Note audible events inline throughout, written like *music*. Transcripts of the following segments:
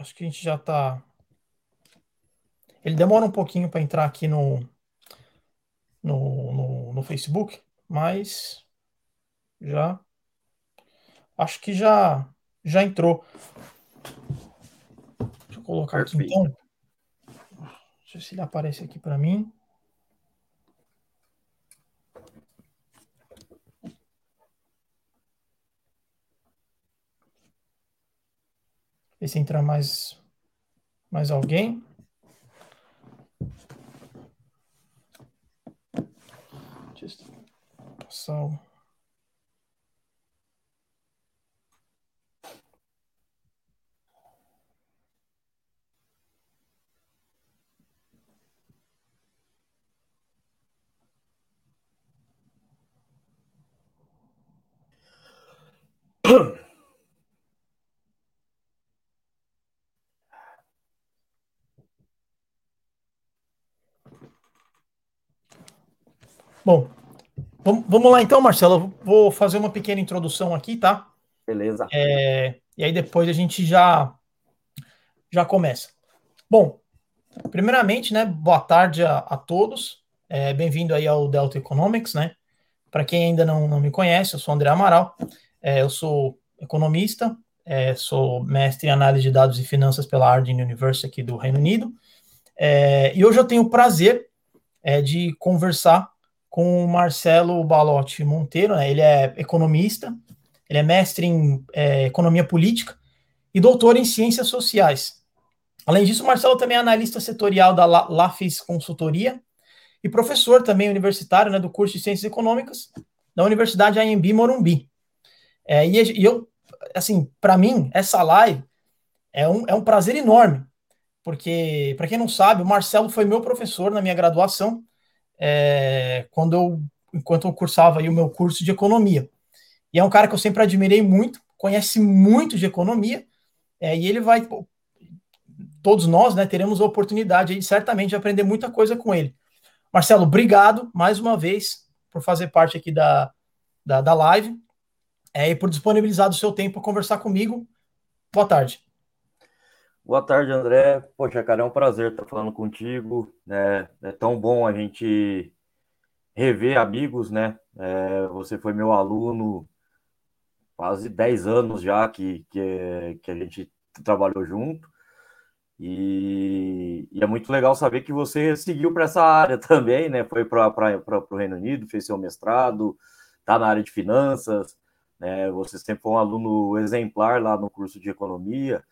Acho que a gente já está. Ele demora um pouquinho para entrar aqui no, no, no, no, Facebook, mas já. Acho que já, já entrou. Deixa eu colocar aqui então. Deixa eu ver se ele aparece aqui para mim. Ver se entra mais, mais alguém. Deixa passar o... *clears throat* Bom, vamos lá então, Marcelo. Eu vou fazer uma pequena introdução aqui, tá? Beleza. É, e aí depois a gente já já começa. Bom, primeiramente, né? Boa tarde a, a todos. É, Bem-vindo aí ao Delta Economics, né? Para quem ainda não, não me conhece, eu sou André Amaral. É, eu sou economista, é, sou mestre em análise de dados e finanças pela Harding University aqui do Reino Unido. É, e hoje eu tenho o prazer é, de conversar com o Marcelo Balotti Monteiro, né? ele é economista, ele é mestre em é, economia política e doutor em ciências sociais. Além disso, o Marcelo também é analista setorial da LAFIS Consultoria e professor também universitário né, do curso de Ciências Econômicas da Universidade AMB Morumbi. É, e, e, eu, assim, para mim, essa live é um, é um prazer enorme, porque, para quem não sabe, o Marcelo foi meu professor na minha graduação, é, quando eu, enquanto eu cursava o meu curso de economia. E é um cara que eu sempre admirei muito, conhece muito de economia, é, e ele vai, todos nós, né, teremos a oportunidade aí, certamente, de aprender muita coisa com ele. Marcelo, obrigado mais uma vez por fazer parte aqui da, da, da live é, e por disponibilizar o seu tempo para conversar comigo. Boa tarde. Boa tarde, André. Poxa, cara, é um prazer estar falando contigo. Né? É tão bom a gente rever amigos, né? É, você foi meu aluno quase 10 anos já que, que, que a gente trabalhou junto. E, e, é muito legal saber que você seguiu para essa área *laughs* também, né? Foi para o Reino Unido, fez seu mestrado, está na área de finanças, né? Você sempre foi um aluno exemplar lá no curso de economia.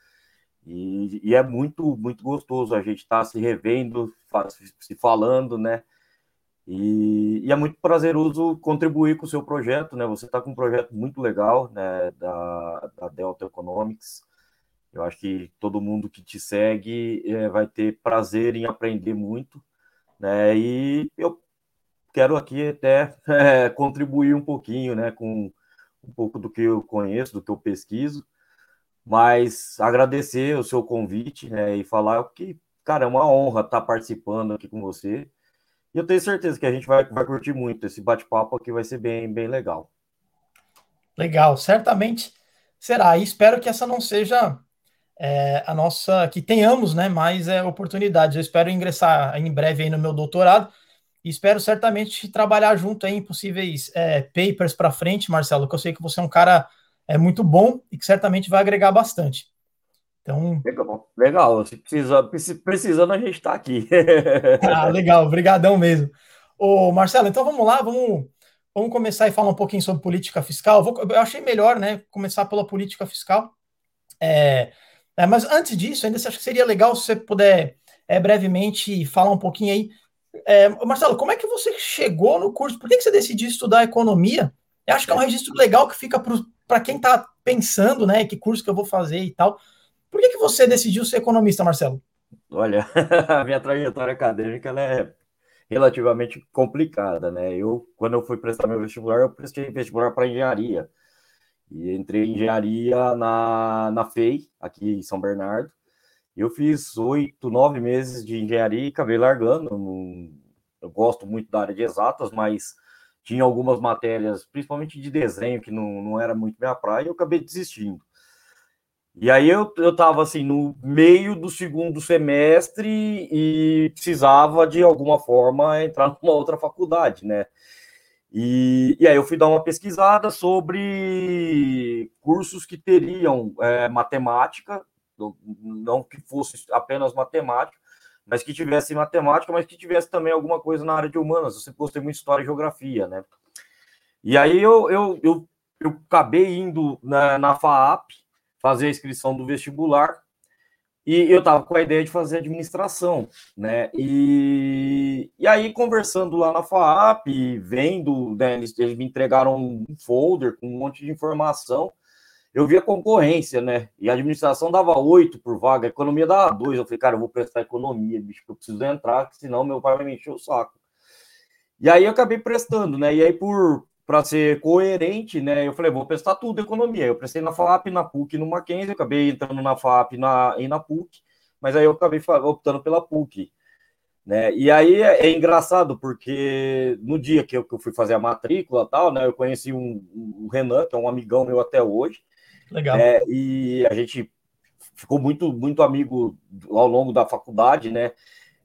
E, e é muito, muito gostoso a gente estar tá se revendo, se falando, né? E, e, é muito prazeroso contribuir com o seu projeto, né? Você está com um projeto muito legal, né? Da, da Delta Economics. Eu acho que todo mundo que te segue é, vai ter prazer em aprender muito, né? E eu quero aqui até *laughs* é, contribuir um pouquinho, né? Com um pouco do que eu conheço, do que eu pesquiso mas agradecer o seu convite né, e falar que, cara, é uma honra estar participando aqui com você. E eu tenho certeza que a gente vai, vai curtir muito esse bate-papo aqui, vai ser bem, bem legal. Legal, certamente será. E espero que essa não seja é, a nossa, que tenhamos né, mais é, oportunidades. Eu espero ingressar em breve aí no meu doutorado e espero certamente trabalhar junto aí em possíveis é, papers para frente, Marcelo, que eu sei que você é um cara é muito bom e que certamente vai agregar bastante. Então... Legal, legal. Se precisa, precisando, a gente está aqui. *laughs* ah, legal, obrigadão mesmo. Ô, Marcelo, então vamos lá, vamos, vamos começar e falar um pouquinho sobre política fiscal. Eu, vou, eu achei melhor, né, começar pela política fiscal. É, é, mas antes disso, ainda acho que seria legal se você puder é, brevemente falar um pouquinho aí. É, Marcelo, como é que você chegou no curso? Por que, que você decidiu estudar economia? Eu acho que é um registro legal que fica para para quem está pensando, né, que curso que eu vou fazer e tal. Por que, que você decidiu ser economista, Marcelo? Olha, *laughs* a minha trajetória acadêmica é relativamente complicada, né? Eu, quando eu fui prestar meu vestibular, eu prestei vestibular para engenharia. E entrei em engenharia na, na FEI, aqui em São Bernardo. Eu fiz oito, nove meses de engenharia e acabei largando. Eu gosto muito da área de exatas, mas tinha algumas matérias, principalmente de desenho, que não, não era muito minha praia, e eu acabei desistindo. E aí eu, eu assim, no meio do segundo semestre e precisava de alguma forma entrar *laughs* numa outra faculdade, né? E, e aí eu fui dar uma pesquisada sobre cursos que teriam é, matemática, não que fosse apenas matemática, mas que tivesse matemática, mas que tivesse também alguma coisa na área de humanas. Eu sempre gostei muito de história e geografia, né? E aí eu, eu, eu, eu acabei indo na, na FAAP fazer a inscrição do vestibular e eu estava com a ideia de fazer administração, né? E, e aí, conversando lá na FAAP, vendo, né, eles, eles me entregaram um folder com um monte de informação eu vi a concorrência, né? E a administração dava oito por vaga, a economia dava dois. Eu falei, cara, eu vou prestar economia, bicho, eu preciso entrar, senão meu pai vai me encher o saco. E aí eu acabei prestando, né? E aí, por para ser coerente, né? Eu falei, vou prestar tudo economia. Eu prestei na FAP, na PUC, no Mackenzie, eu acabei entrando na FAP na, e na PUC, mas aí eu acabei optando pela PUC. Né? E aí é, é, engraçado, porque no dia que eu, fui fazer a matrícula tal, né? Eu conheci um, um Renan, que é um amigão meu até hoje, Legal. É, e a gente ficou muito, muito amigo ao longo da faculdade, né?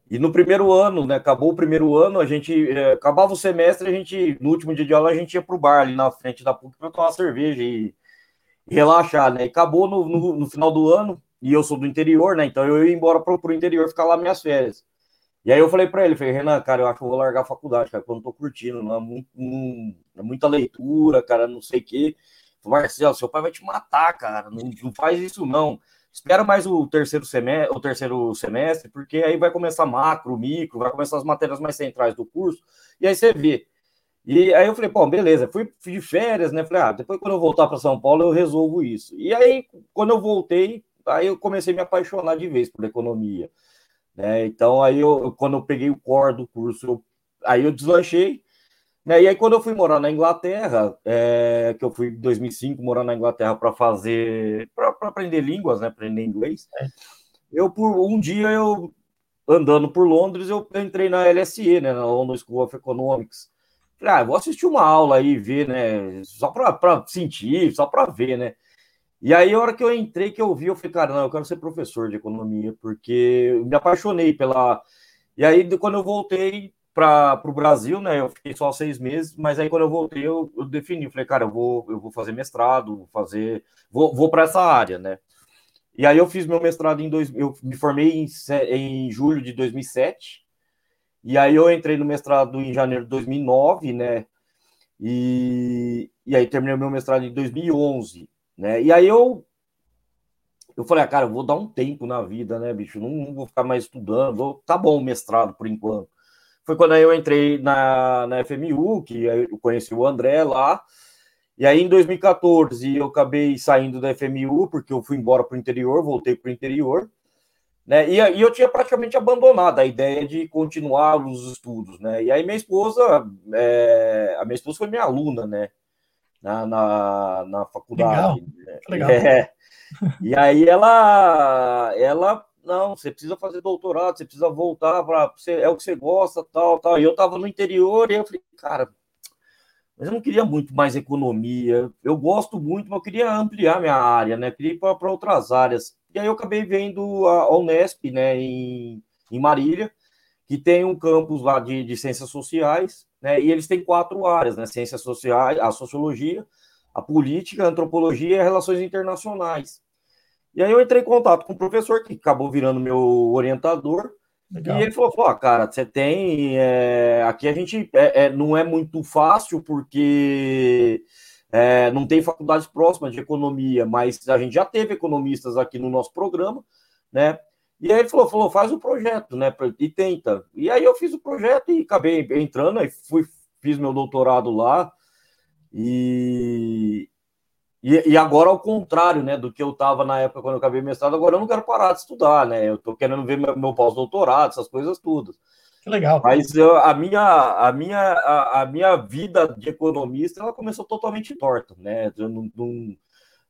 E no primeiro ano, né? Acabou o primeiro ano, a gente é, acabava o semestre, a gente, no último dia de aula, a gente ia para o bar ali na frente da PUC para tomar cerveja e, e, relaxar, né? E acabou no, no, no, final do ano, e eu sou do interior, né? Então eu ia embora para o interior ficar lá minhas férias. E aí eu falei para ele, falei, Renan, cara, eu acho que eu vou largar a faculdade, cara, quando eu tô curtindo, não é, muito, não, é muita leitura, cara, não sei o quê. Marcelo, seu pai vai te matar, cara. Não, faz isso, não. Espera mais o terceiro semestre, o terceiro semestre, porque aí vai começar macro, micro, vai começar as matérias mais centrais do curso, e aí você vê. E aí eu falei, pô, beleza, fui de férias, né? Falei, ah, depois quando eu voltar para São Paulo eu resolvo isso. E aí, quando eu voltei, aí eu comecei a me apaixonar de vez por economia. Né? Então, aí eu, quando eu peguei o core do curso, eu, aí eu deslanchei, né, e aí, quando eu fui morar na Inglaterra, é, que eu fui em 2005 morar na Inglaterra para fazer, para aprender línguas, né, aprender inglês, é. eu, por um dia, eu andando por Londres, eu entrei na LSE, né, na London School of Economics. Falei, ah, vou assistir uma aula aí, ver, né, só para sentir, só para ver, né. E aí, a hora que eu entrei, que eu vi, eu falei, cara, não, eu quero ser professor de economia, porque eu me apaixonei pela. E aí, quando eu voltei, para o Brasil, né? Eu fiquei só seis meses, mas aí quando eu voltei, eu, eu defini, falei, cara, eu vou, eu vou fazer mestrado, vou fazer, vou, vou para essa área, né? E aí eu fiz meu mestrado em dois, eu me formei em, em julho de 2007, e aí eu entrei no mestrado em janeiro de 2009, né? E, e aí terminei meu mestrado em 2011, né? E aí eu eu falei, ah, cara, eu vou dar um tempo na vida, né, bicho? Não, não vou ficar mais estudando. Vou, tá bom o mestrado por enquanto foi quando eu entrei na, na FMU, que eu conheci o André lá. E aí, em 2014, eu acabei saindo da FMU, porque eu fui embora para o interior, voltei para o interior. Né? E, e eu tinha praticamente abandonado a ideia de continuar os estudos. Né? E aí, minha esposa, é, a minha esposa foi minha aluna, né? Na, na, na faculdade. Legal. Legal. *laughs* É. E aí, ela, ela não, você precisa fazer doutorado, você precisa voltar para. É o que você gosta, tal, tal. E eu estava no interior e eu falei, cara, mas eu não queria muito mais economia. Eu gosto muito, mas eu queria ampliar minha área, né? Eu queria ir para outras áreas. E aí eu acabei vendo a Unesp, né, em, em Marília, que tem um campus lá de, de ciências sociais, né? E eles têm quatro áreas, né? Ciências sociais, a sociologia, a política, a antropologia e as relações internacionais. E aí eu entrei em contato com o professor, que acabou virando meu orientador, Legal. E ele falou, pô, cara, você tem. É, aqui a gente é, é, não é muito fácil, porque é, não tem faculdades próximas de economia, mas a gente já teve economistas aqui no nosso programa, né? E aí ele falou, falou, faz o projeto, né? E tenta. E aí eu fiz o projeto e acabei entrando, aí fui, fiz meu doutorado lá. E, e, e, agora, ao contrário, né, do que eu estava na época quando eu acabei mestrado, agora eu não quero parar de estudar, né? Eu estou querendo ver meu, meu pós-doutorado, essas coisas todas. Que legal. Mas eu, a, minha, a, minha, a, a, minha vida de economista ela começou totalmente torta, né? Eu não, não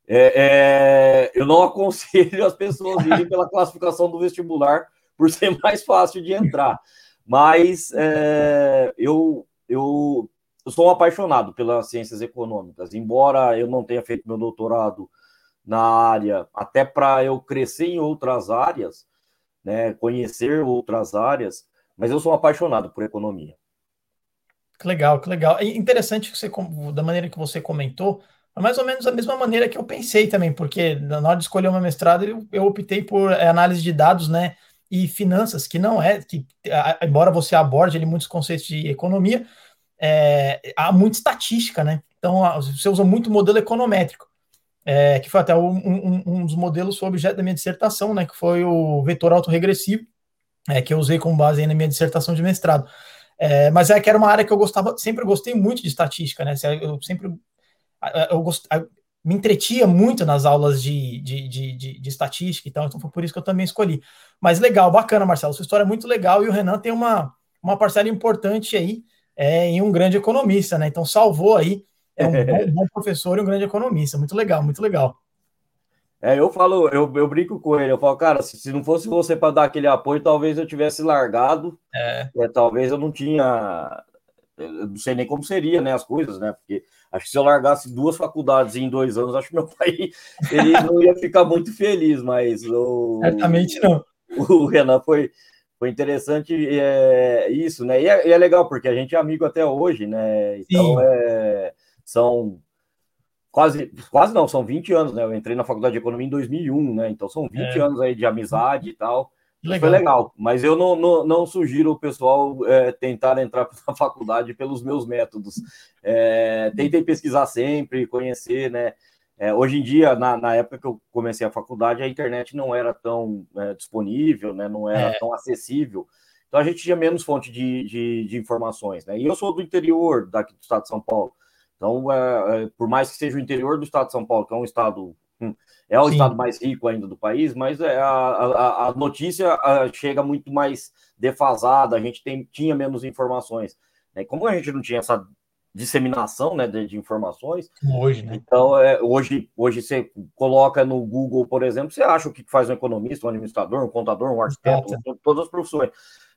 é, é, eu não *laughs* aconselho as pessoas a irem pela classificação do vestibular por ser mais fácil de entrar. Mas é, eu, eu eu sou um apaixonado pelas ciências econômicas, embora eu não tenha feito meu doutorado na área, até para eu crescer em outras áreas, né, conhecer outras áreas, mas eu sou apaixonado por economia. Que legal, que legal. É interessante que você, da maneira que você comentou, é mais ou menos da mesma maneira que eu pensei também, porque na hora de escolher uma mestrado, eu, eu optei por é, análise de dados, né, e finanças, que não é, que embora você aborde ali muitos conceitos de economia, é, há muita estatística, né? Então você usa muito modelo econométrico, é, que foi até um, um, um, dos modelos foi objeto da minha dissertação, né? Que foi o vetor autorregressivo, é, que eu usei como base na minha dissertação de mestrado. É, mas é que era uma área que eu gostava, sempre gostei muito de estatística, né? Eu sempre eu gost, me entretia muito nas aulas de, de, de, de, de estatística e tal, então foi por isso que eu também escolhi. Mas legal, bacana, Marcelo, sua história é muito legal e o Renan tem uma, uma parcela importante aí é, em um grande economista, né? Então salvou aí, é um *laughs* bom, bom professor e um grande economista, muito legal, muito legal. É, eu falo, eu, eu brinco com ele, eu falo, cara, se, se não fosse você para dar aquele apoio, talvez eu tivesse largado, é. É, talvez eu não tinha, eu não sei nem como seria, né, as coisas, né, porque acho que se eu largasse duas faculdades em dois anos, acho que meu pai, ele não ia ficar muito feliz, mas o... Certamente não. O Renan foi, foi interessante é, isso, né, e é, e é, legal, porque a gente é amigo até hoje, né, então é, são quase, quase não, são 20 anos, né? Eu entrei na faculdade de economia em 2001, né? Então são 20 é. anos aí de amizade e tal. Legal. Foi legal, mas eu não, não, não sugiro o pessoal é, tentar entrar *laughs* na faculdade pelos meus métodos. É, tentem pesquisar sempre, conhecer, né? É, hoje em dia, na, na, época que eu comecei a faculdade, a internet não era tão é, disponível, né? Não era é. tão acessível. Então a gente tinha menos fonte de, de, de informações, né? E eu sou do interior daqui do estado de São Paulo. Então, é, é, por mais que seja o interior do estado de São Paulo, que é um estado hum, é o Sim. estado mais rico ainda do país, mas é, a, a, a notícia chega muito mais defasada, a gente tem, tinha menos informações. Né? Como a gente não tinha essa disseminação né, de, de informações, hoje, né? Então, é, hoje, hoje você coloca no Google, por exemplo, você acha o que faz um economista, um administrador, um contador, um arquiteto, todas as profissões.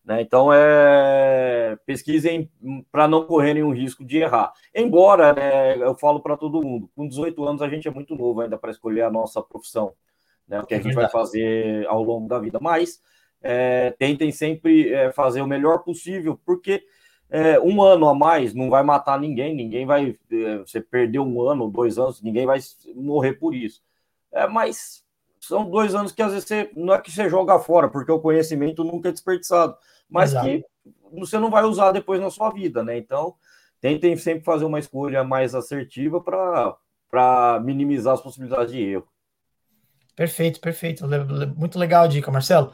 Né? Então, é, pesquisem para não correr nenhum risco de errar. Embora, né, eu falo para todo mundo, com 18 anos a gente é muito novo ainda para escolher a nossa profissão, né, o que a gente vai fazer ao longo da vida. Mas é, tentem sempre é, fazer o melhor possível, porque é, um ano a mais não vai matar ninguém, ninguém vai. É, você perdeu um ano, dois anos, ninguém vai morrer por isso. É, mas são dois anos que às vezes você, não é que você joga fora, porque o conhecimento nunca é desperdiçado mas Exato. que você não vai usar depois na sua vida, né? Então, tentem sempre fazer uma escolha mais assertiva para minimizar as possibilidades de erro. Perfeito, perfeito. Muito legal a dica, Marcelo.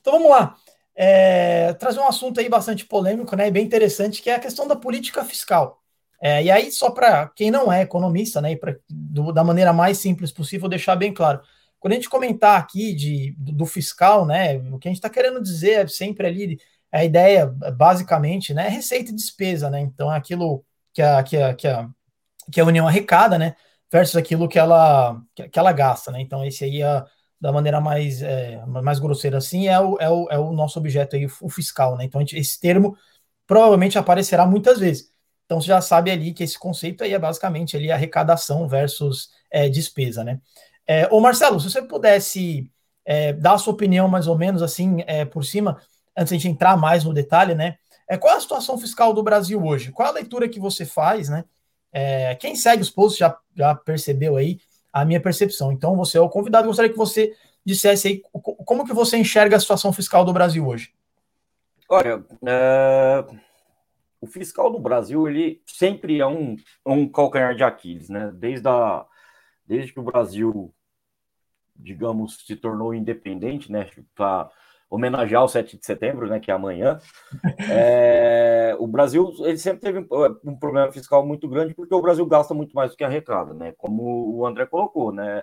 Então vamos lá. É, trazer um assunto aí bastante polêmico, né? E bem interessante, que é a questão da política fiscal. É, e aí, só para quem não é economista, né? E pra, do, da maneira mais simples possível, deixar bem claro. Quando a gente comentar aqui de, do, do fiscal, né? O que a gente está querendo dizer é sempre ali a ideia, basicamente, né, é receita e despesa, né? Então, é aquilo que a, que a, que a, que a União arrecada, né, versus aquilo que ela, que ela gasta, né? Então, esse aí, é, da maneira mais, é, mais grosseira assim, é o, é, o, é o nosso objeto aí, o fiscal, né? Então, gente, esse termo provavelmente aparecerá muitas vezes. Então, você já sabe ali que esse conceito aí é basicamente ali arrecadação versus é, despesa, né? É, ô Marcelo, se você pudesse é, dar a sua opinião mais ou menos assim, é, por cima, antes de a gente entrar mais no detalhe, né? É, qual é a situação fiscal do Brasil hoje? Qual a leitura que você faz, né? É, quem segue os posts já, já percebeu aí a minha percepção. Então, você é o convidado. Gostaria que você dissesse aí como que você enxerga a situação fiscal do Brasil hoje. Olha, é... o fiscal do Brasil ele sempre é um, um calcanhar de Aquiles, né? Desde, a... Desde que o Brasil, digamos, se tornou independente, né? Tá homenagear o 7 de setembro, né, que é amanhã. É, o Brasil ele sempre teve um problema fiscal muito grande porque o Brasil gasta muito mais do que arrecada, né? Como o André colocou, né?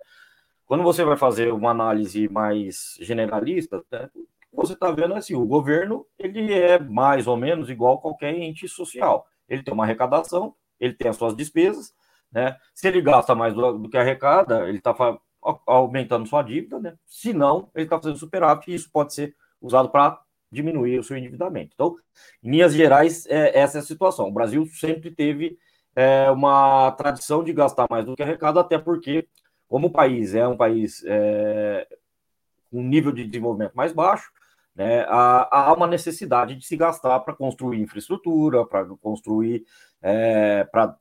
Quando você vai fazer uma análise mais generalista, né, você está vendo assim, o governo ele é mais ou menos igual qualquer ente social. Ele tem uma arrecadação, ele tem as suas despesas, né? Se ele gasta mais do, do que arrecada, ele está aumentando sua dívida, né? Se não, ele está fazendo superávit e isso pode ser usado para diminuir o seu endividamento. Então, em linhas gerais, é, essa é a situação. O Brasil sempre teve é, uma tradição de gastar mais do que arrecada, até porque como o país é um país é, com nível de desenvolvimento mais baixo, né, há, há uma necessidade de se gastar para construir infraestrutura, para construir é, para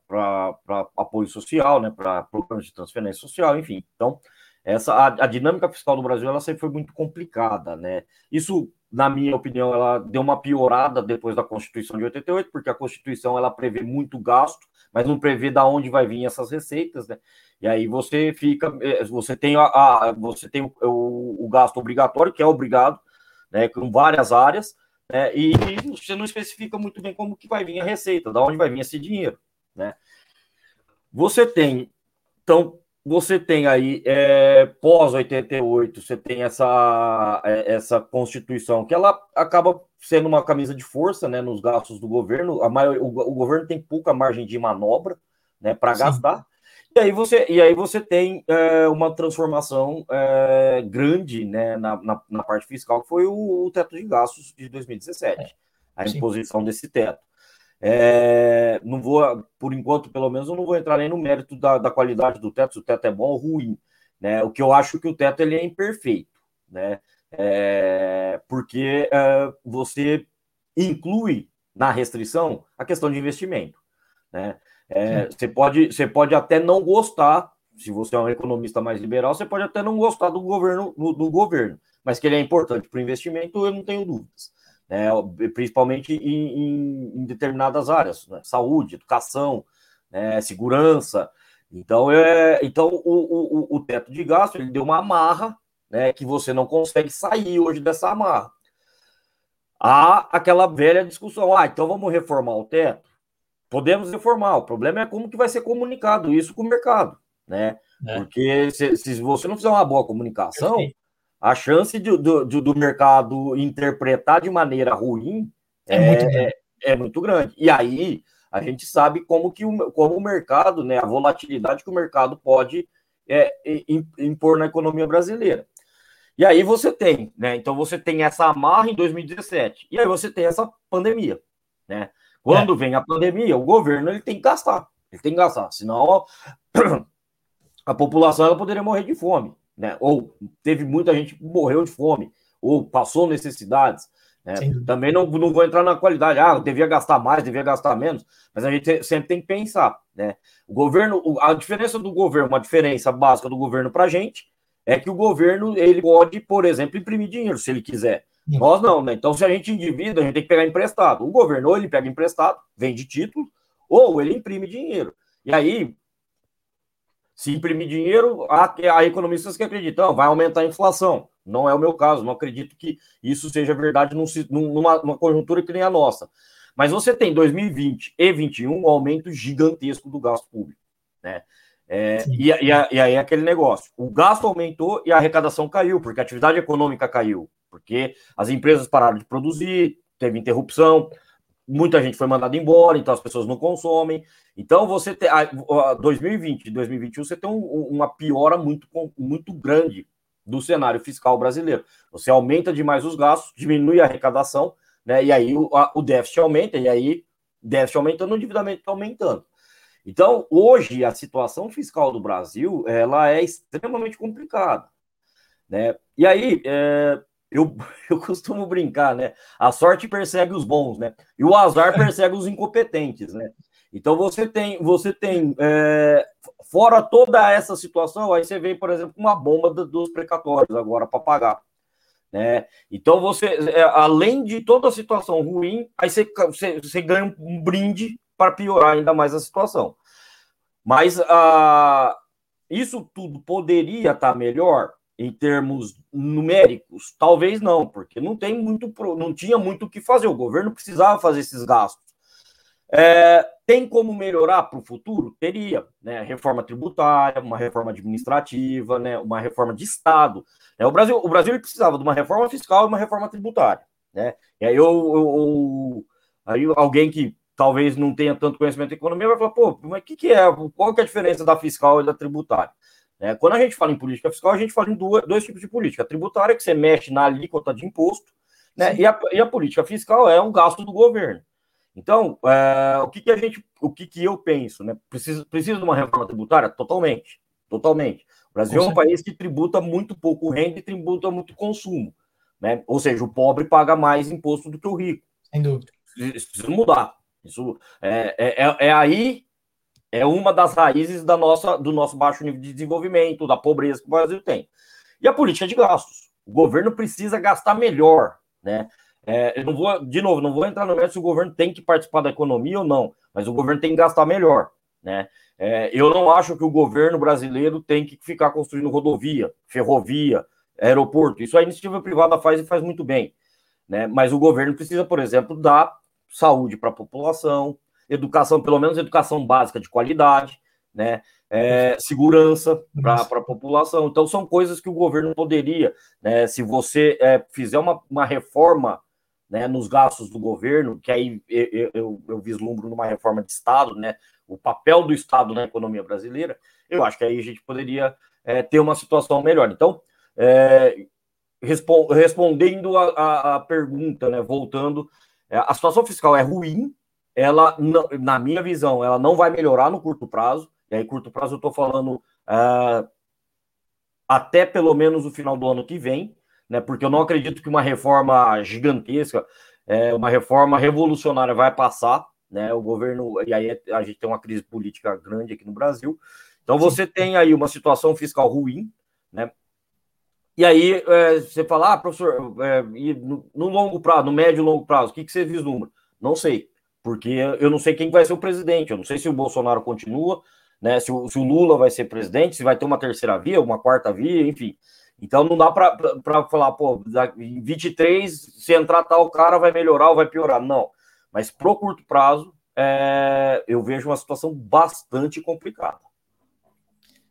apoio social, né, para programas de transferência social, enfim. Então, essa a, a, dinâmica fiscal do Brasil ela sempre foi muito complicada, né? Isso, na minha opinião, ela deu uma piorada depois da Constituição de 88, porque a Constituição ela prevê muito gasto, mas não prevê da onde vai vir essas receitas, né? E aí você fica, é, você tem a, a você tem o, o, gasto obrigatório, que é obrigado, né, com várias áreas, né, e você não especifica muito bem como que vai vir a receita, da onde vai vir esse dinheiro, né? Você tem, então, você tem aí, é, pós 88, você tem essa, é, essa constituição que ela acaba sendo uma camisa de força, né, nos gastos do governo, a maior, o, o governo tem pouca margem de manobra, né, para gastar, e aí você, e aí você tem é, uma transformação é, grande né, na, na, na, parte fiscal, que foi o, o, teto de gastos de 2017, é, a imposição desse teto. É, não vou, por enquanto, pelo menos, eu não vou entrar nem no mérito da, da qualidade do teto, se o teto é bom ou ruim. Né? O que eu acho que o teto ele é imperfeito, né? É, porque é, você inclui na restrição a questão de investimento. Né? É, você, pode, você pode até não gostar, se você é um economista mais liberal, você pode até não gostar do governo, do, do governo, mas que ele é importante para o investimento, eu não tenho dúvidas. Né? Principalmente em, em, em determinadas áreas, né? saúde, educação, né? segurança. Então, é, então o, o, o teto de gasto ele deu uma amarra né, que você não consegue sair hoje dessa amarra. Há aquela velha discussão, ah, então vamos reformar o teto? podemos reformar. O problema é como que vai ser comunicado isso com o mercado, né? É. Porque se, se, você não fizer uma boa comunicação, a chance de, do, do mercado interpretar de maneira ruim é, é, muito é, é, muito grande. E aí a gente sabe como que o, como o mercado, né, a volatilidade que o mercado pode é, impor na economia brasileira. E aí você tem, né? Então você tem essa amarra em 2017. E aí você tem essa pandemia, né? Quando é. vem a pandemia, o governo ele tem que gastar. Ele tem que gastar, senão *clears throat* a população ela poderia morrer de fome, né? Ou teve muita gente que morreu de fome, ou passou necessidades. Né? Também não, não vou entrar na qualidade, ah, devia gastar mais, devia gastar menos, mas a gente sempre tem que pensar, né? O governo, a diferença do governo, uma diferença básica do governo para a gente, é que o governo ele pode, por exemplo, imprimir dinheiro se ele quiser. Nós não, né? Então, se a gente endivida, a gente tem que pegar emprestado. O governo, ou ele pega emprestado, vende título, ou ele imprime dinheiro. E aí, se imprimir dinheiro, há, há economistas que acreditam, vai aumentar a inflação. Não é o meu caso, não acredito que isso seja verdade num, numa, numa conjuntura que nem a nossa. Mas você tem 2020 e 2021 um aumento gigantesco do gasto público. Né? É, e, e, e, aí é aquele negócio: o gasto aumentou e a arrecadação caiu, porque a atividade econômica caiu porque as empresas pararam de produzir, teve interrupção, muita gente foi mandada embora, então as pessoas não consomem. Então você tem 2020 e 2021 você tem um, uma piora muito, muito grande do cenário fiscal brasileiro. Você aumenta demais os gastos, diminui a arrecadação, né? E aí o, a, o déficit aumenta, e aí déficit aumentando, o endividamento está aumentando. Então, hoje, a situação fiscal do Brasil ela é extremamente complicada. Né? E aí, é, eu, *laughs* eu costumo brincar, né? A sorte persegue os bons, né? E o azar *laughs* persegue os incompetentes, né? Então você tem, você tem é, fora toda essa situação, aí você vem, por exemplo, uma bomba dos precatórios agora para pagar. Né? Então você, é, além de toda a situação ruim, aí você, você, você ganha um brinde para piorar ainda mais a situação. Mas ah, isso tudo poderia estar tá melhor? Em termos numéricos? Talvez não, porque não tem muito, não tinha muito o que fazer. O governo precisava fazer esses gastos. É, tem como melhorar para o futuro? Teria, né? Reforma tributária, uma reforma administrativa, né? Uma reforma de Estado. É, o Brasil, o Brasil precisava de uma reforma fiscal e uma reforma tributária, né? E aí eu, eu, aí alguém que talvez não tenha tanto conhecimento de economia vai falar, pô, mas o que, que é? Qual que é a diferença da fiscal e da tributária? É, quando a gente fala em política fiscal, a gente fala em duas, dois tipos de política. A tributária, que você mexe na alíquota de imposto, né? E a, e a, política fiscal é um gasto do governo. Então, é, o que, que a gente, o que, que eu penso, né? Precisa, precisa de uma reforma tributária? Totalmente. totalmente. O Brasil é um país que tributa muito pouco renda e tributa muito consumo. Né? Ou seja, o pobre paga mais imposto do que o rico. Sem dúvida. Isso precisa mudar. Isso é, é, é aí é uma das raízes da nossa, do nosso baixo nível de desenvolvimento, da pobreza que o Brasil tem. E a política de gastos. O governo precisa gastar melhor, né? É, eu não vou, de novo, não vou entrar no mérito se o governo tem que participar da economia ou não, mas o governo tem que gastar melhor, né? É, eu não acho que o governo brasileiro tem que ficar construindo rodovia, ferrovia, aeroporto. Isso a iniciativa privada faz e faz muito bem, né? Mas o governo precisa, por exemplo, dar saúde para a população, educação, pelo menos educação básica de qualidade, né? É, segurança para a população. Então, são coisas que o governo poderia, né? Se você é, fizer uma, uma reforma né, nos gastos do governo, que aí eu, eu, eu, vislumbro numa reforma de Estado, né? O papel do Estado na economia brasileira, eu acho que aí a gente poderia é, ter uma situação melhor. Então, é, respondendo a, a, a, pergunta, né? Voltando, é, a situação fiscal é ruim, ela, não, na minha visão, ela não vai melhorar no curto prazo. E aí, curto prazo, eu estou falando uh, até pelo menos o final do ano que vem, né? Porque eu não acredito que uma reforma gigantesca, é, uma reforma revolucionária vai passar, né? O governo, e aí a gente tem uma crise política grande aqui no Brasil. Então você tem aí uma situação fiscal ruim, né? E aí é, você fala, ah, professor, é, no, no, longo prazo, no médio e longo prazo, o que, que você vislumbra? Não sei porque eu não sei quem vai ser o presidente, eu não sei se o Bolsonaro continua, né, se o, se o Lula vai ser presidente, se vai ter uma terceira via, uma quarta via, enfim. Então não dá para falar, pô, em 23, se entrar tal cara, vai melhorar ou vai piorar. Não. Mas pro curto prazo, é, eu vejo uma situação bastante complicada.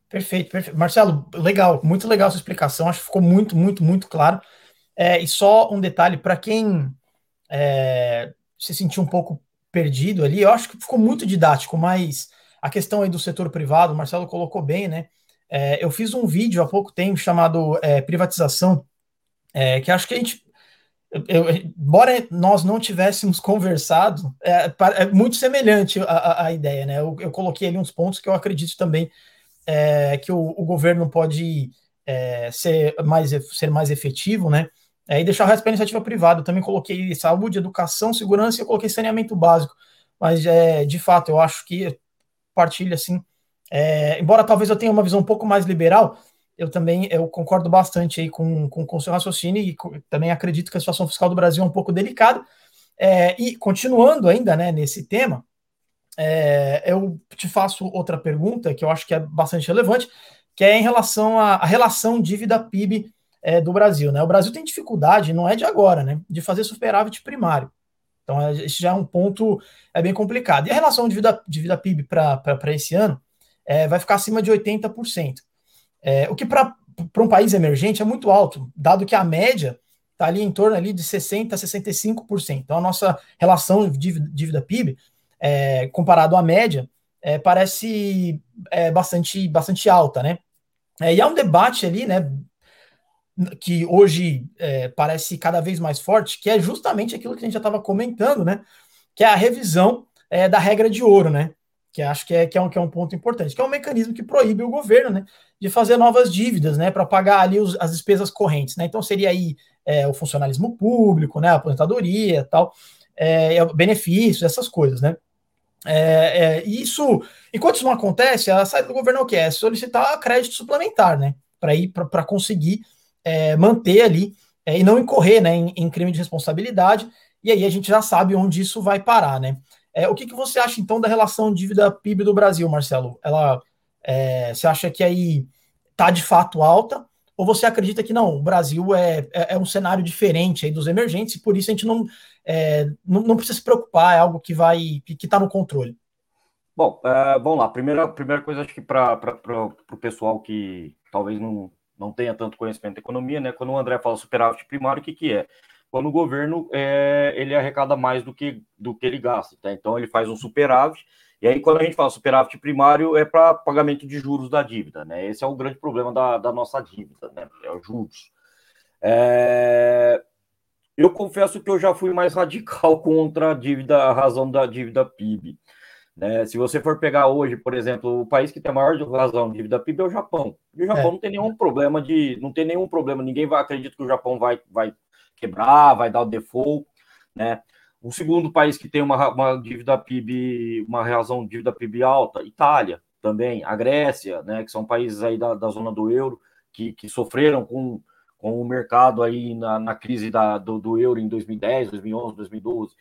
Perfeito, perfeito. Marcelo, legal, muito legal essa explicação. Acho que ficou muito, muito, muito claro. É, e só um detalhe para quem é, se sentiu um pouco perdido ali. Eu acho que ficou muito didático, mas a questão aí do setor privado, o Marcelo colocou bem, né? É, eu fiz um vídeo há pouco tempo chamado é, Privatização, é, que acho que a gente. Eu, embora nós não tivéssemos *laughs* conversado, é, é muito semelhante a, a, ideia, né? Eu, eu, coloquei ali uns pontos que eu acredito também é, que o, o, governo pode é, ser, mais, ser mais efetivo, né? É, e deixar o resto para iniciativa privada. Eu também coloquei saúde, educação, segurança e eu coloquei saneamento básico. Mas, é, de fato, eu acho que partilha, assim, é, embora talvez eu tenha uma visão um pouco mais liberal, eu também eu concordo bastante aí com, com, com o seu raciocínio e também acredito que a situação fiscal do Brasil é um pouco delicada. É, e continuando ainda né, nesse tema, é, eu te faço outra pergunta que eu acho que é bastante relevante, que é em relação à, à relação dívida-PIB é, do Brasil. Né? O Brasil tem dificuldade, não é de agora, né, de fazer superávit primário. Então, é, esse já é um ponto é bem complicado. E a relação de vida, de vida PIB para esse ano é, vai ficar acima de 80%. É, o que para um país emergente é muito alto, dado que a média está ali em torno ali de 60% a 65%. Então, a nossa relação de dívida, PIB, é, comparado à média, é, parece é, bastante, bastante alta, né? É, e há um debate ali, né, que hoje é, parece cada vez mais forte, que é justamente aquilo que a gente já estava comentando, né? Que é a revisão é, da regra de ouro, né? Que acho que é, que, é um, que é um ponto importante, que é um mecanismo que proíbe o governo, né? De fazer novas dívidas, né? Para pagar ali os, as despesas correntes, né? Então seria aí é, o funcionalismo público, né? A aposentadoria, tal, é, benefícios, essas coisas, né? É, é, isso, enquanto isso não acontece, a saída do governo é o que é solicitar crédito suplementar, né? Para ir para conseguir é, manter ali é, e não incorrer né, em, em, crime de responsabilidade, e aí a gente já sabe onde isso vai parar, né? É, o que, que você acha então da relação dívida-PIB do Brasil, Marcelo? Ela, é, você acha que aí está de fato alta? Ou você acredita que não, o Brasil é, é, é um cenário diferente aí dos emergentes e por isso a gente não, é, não, não, precisa se preocupar, é algo que vai que está no controle? Bom, uh, vamos lá. Primeira, primeira coisa, acho que para o pessoal que talvez não, não tenha tanto conhecimento de economia, né? Quando o André fala superávit primário, o que, que é? Quando o governo é, ele arrecada mais do que, do que ele gasta, tá? Então ele faz um superávit, e aí quando a gente fala superávit primário é para pagamento de juros da dívida, né? Esse é o grande problema da, da nossa dívida, né? É os juros. É... Eu confesso que eu já fui mais *laughs* radical contra a dívida, a razão da dívida PIB. Né? Se você for pegar hoje, por exemplo, o país que tem a maior razão de dívida PIB é o Japão. E o Japão é. não tem nenhum problema de. Não tem nenhum problema, ninguém vai acreditar que o Japão vai, vai quebrar, vai dar o default. Né? O segundo país que tem uma, uma dívida PIB, uma razão de dívida PIB alta, Itália também, a Grécia, né, que são países aí da, da zona do euro que, que sofreram com, com o mercado aí na, na crise da, do, do euro em 2010, 2011, 2012,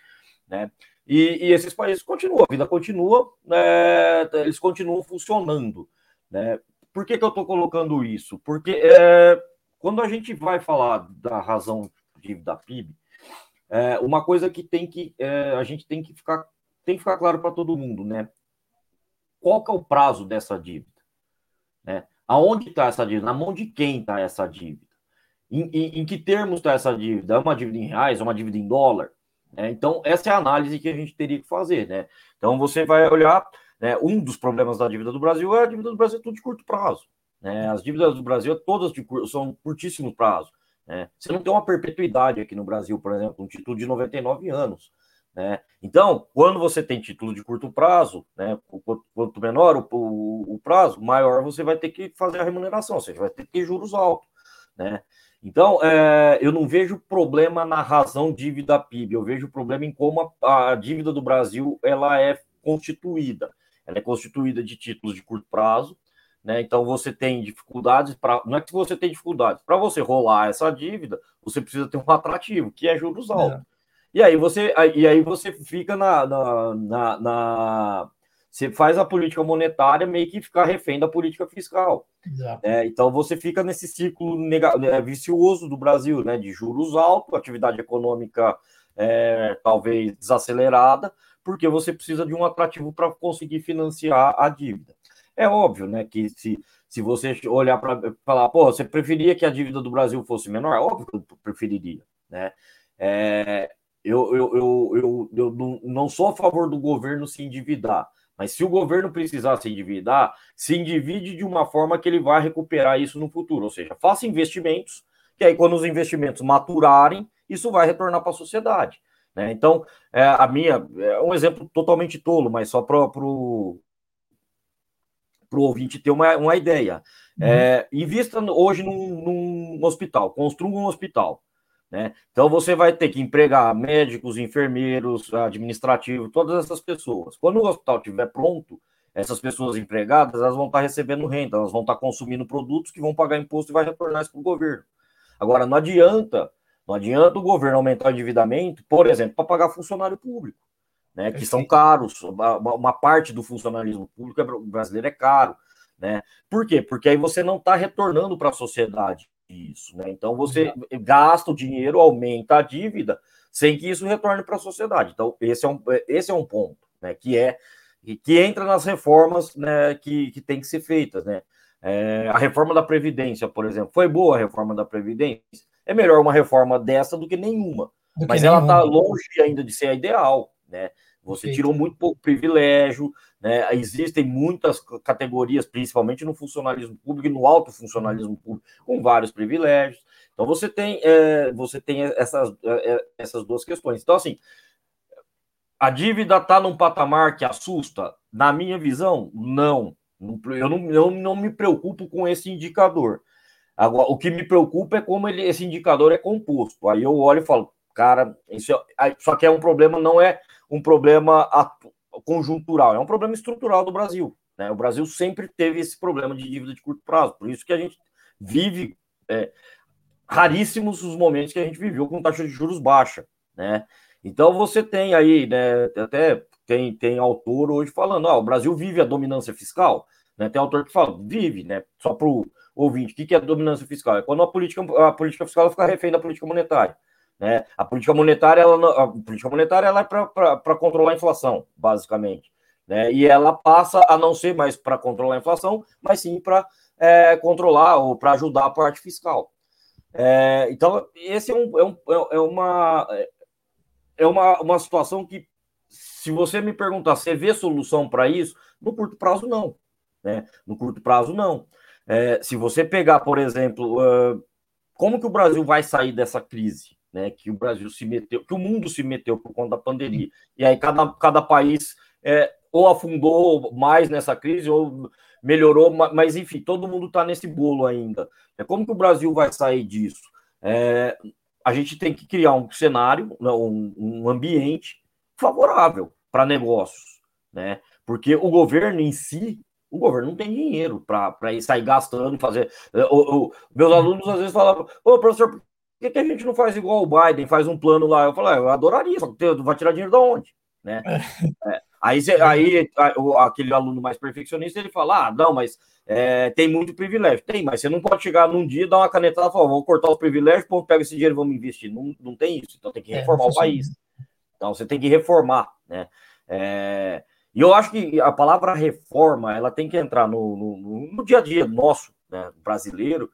né? E, e, esses países continuam, a vida continua, né, eles continuam funcionando. Né? Por que, que eu estou colocando isso? Porque é, quando a gente vai falar da razão da PIB, é, uma coisa que tem que é, a gente tem que ficar tem que ficar claro para todo mundo, né? Qual que é o prazo dessa dívida? Né? Aonde está essa dívida? Na mão de quem está essa dívida? Em, em, em que termos está essa dívida? É uma dívida em reais? É uma dívida em dólar? É, então, essa é a análise que a gente teria que fazer, né? Então, você vai olhar, né, um dos problemas da dívida do Brasil é a dívida do Brasil é tudo de curto prazo. Né? As dívidas do Brasil todas de, são curtíssimo prazo. Né? Você não tem uma perpetuidade aqui no Brasil, por exemplo, um título de 99 anos. Né? Então, quando você tem título de curto prazo, né, quanto menor o, o, o, prazo, maior você vai ter que fazer a remuneração, ou seja, vai ter que ter juros altos. Né? Então, é, eu não vejo problema na razão dívida PIB, eu vejo problema em como a, a, dívida do Brasil ela é constituída. Ela é constituída de títulos de curto prazo, né? Então você tem dificuldades para. Não é que você tem dificuldades, para você rolar essa dívida, você precisa ter um atrativo, que é juros altos. É. E aí você, e aí você fica na, na, na, na você faz a política monetária meio que ficar refém da política fiscal. É, então você fica nesse ciclo né, vicioso do Brasil, né, de juros altos, atividade econômica é, talvez desacelerada, porque você precisa de um atrativo para conseguir financiar a dívida. É óbvio, né, que se, se você olhar para falar, pô, você preferia que a dívida do Brasil fosse menor? É óbvio que eu preferiria, né? É, eu, eu, eu, eu, eu não sou a favor do governo se endividar, mas se o governo precisar se endividar, se endivide de uma forma que ele vai recuperar isso no futuro. Ou seja, faça investimentos, que aí, quando os investimentos maturarem, isso vai retornar para a sociedade. Né? Então, é, a minha é um exemplo totalmente tolo, mas só para o ouvinte ter uma, uma ideia. Uhum. É, invista hoje num, num hospital, construa um hospital. Né? Então você vai ter que empregar médicos, enfermeiros, administrativos, todas essas pessoas. Quando o hospital estiver pronto, essas pessoas empregadas elas vão estar recebendo renda, elas vão estar consumindo produtos que vão pagar imposto e vai retornar isso para o governo. Agora, não adianta, não adianta o governo aumentar o endividamento, por exemplo, para pagar funcionário público, né? Que são caros. Uma, uma parte do funcionalismo público brasileiro é caro. Né? Por quê? Porque aí você não está retornando para a sociedade isso, né? Então você gasta o dinheiro, aumenta a dívida, sem que isso retorne para a sociedade. Então, esse é um, esse é um ponto, né? Que é que entra nas reformas né, que, que tem que ser feitas, né? É, a reforma da Previdência, por exemplo, foi boa a reforma da Previdência? É melhor uma reforma dessa do que nenhuma. Do mas que ela está longe ainda de ser a ideal, né? Você tirou muito pouco privilégio, né? Existem muitas categorias, principalmente no funcionalismo público e no alto funcionalismo público, com vários privilégios. Então você tem, é, você tem essas, é, é essas duas questões. Então, assim, a dívida está num patamar que assusta? Na minha visão, não. Eu não, eu não me preocupo com esse indicador. Agora, o que me preocupa é como ele, esse indicador é composto. Aí eu olho e falo, cara, isso é, só que é um problema, não é um problema conjuntural, é um problema estrutural do Brasil. Né? O Brasil sempre teve esse problema de dívida de curto prazo, por isso que a gente vive é, raríssimos os momentos que a gente viveu com taxa de juros baixa. Né? Então você tem aí, né, até tem, tem autor hoje falando, ah, o Brasil vive a dominância fiscal. Né? Tem autor que fala, vive, né? Só para o ouvinte, o que é dominância fiscal? É quando a política, a política fiscal fica refém da política monetária. Né? A política monetária, ela, a política monetária ela é para controlar a inflação, basicamente. Né? E ela passa a não ser mais para controlar a inflação, mas sim para é, controlar ou para ajudar a parte fiscal. É, então, esse é, um, é, um, é uma, é uma, uma situação que, se você me perguntar, você vê solução para isso? No curto prazo, não. Né? No curto prazo, não. É, se você pegar, por exemplo, uh, como que o Brasil vai sair dessa crise? Né, que o Brasil se meteu, que o mundo se meteu por conta da pandemia. E aí cada, cada país é, ou afundou mais nessa crise, ou melhorou, mas enfim, todo mundo está nesse bolo ainda. É como que o Brasil vai sair disso? É, a gente tem que criar um cenário, né, um, um ambiente favorável para negócios, né? Porque o governo em si, o governo não tem dinheiro para sair gastando fazer. É, o, o, meus alunos às vezes falavam, ô professor, que, que, a gente não faz igual o Biden, faz um plano lá? Eu falei, ah, eu adoraria, só que vai tirar dinheiro de onde? Né? É. Aí, aí aquele aluno mais perfeccionista ele fala: ah, não, mas é, tem muito privilégio. Tem, mas você não pode chegar num dia, dar uma canetada e falar: vamos cortar os privilégios, ponto, pega esse dinheiro e vamos investir. Não, não tem isso. Então tem que é, reformar é, o país. Então você tem que reformar, né? É, e eu acho que a palavra reforma ela tem que entrar no, no, no dia a dia nosso, né, brasileiro,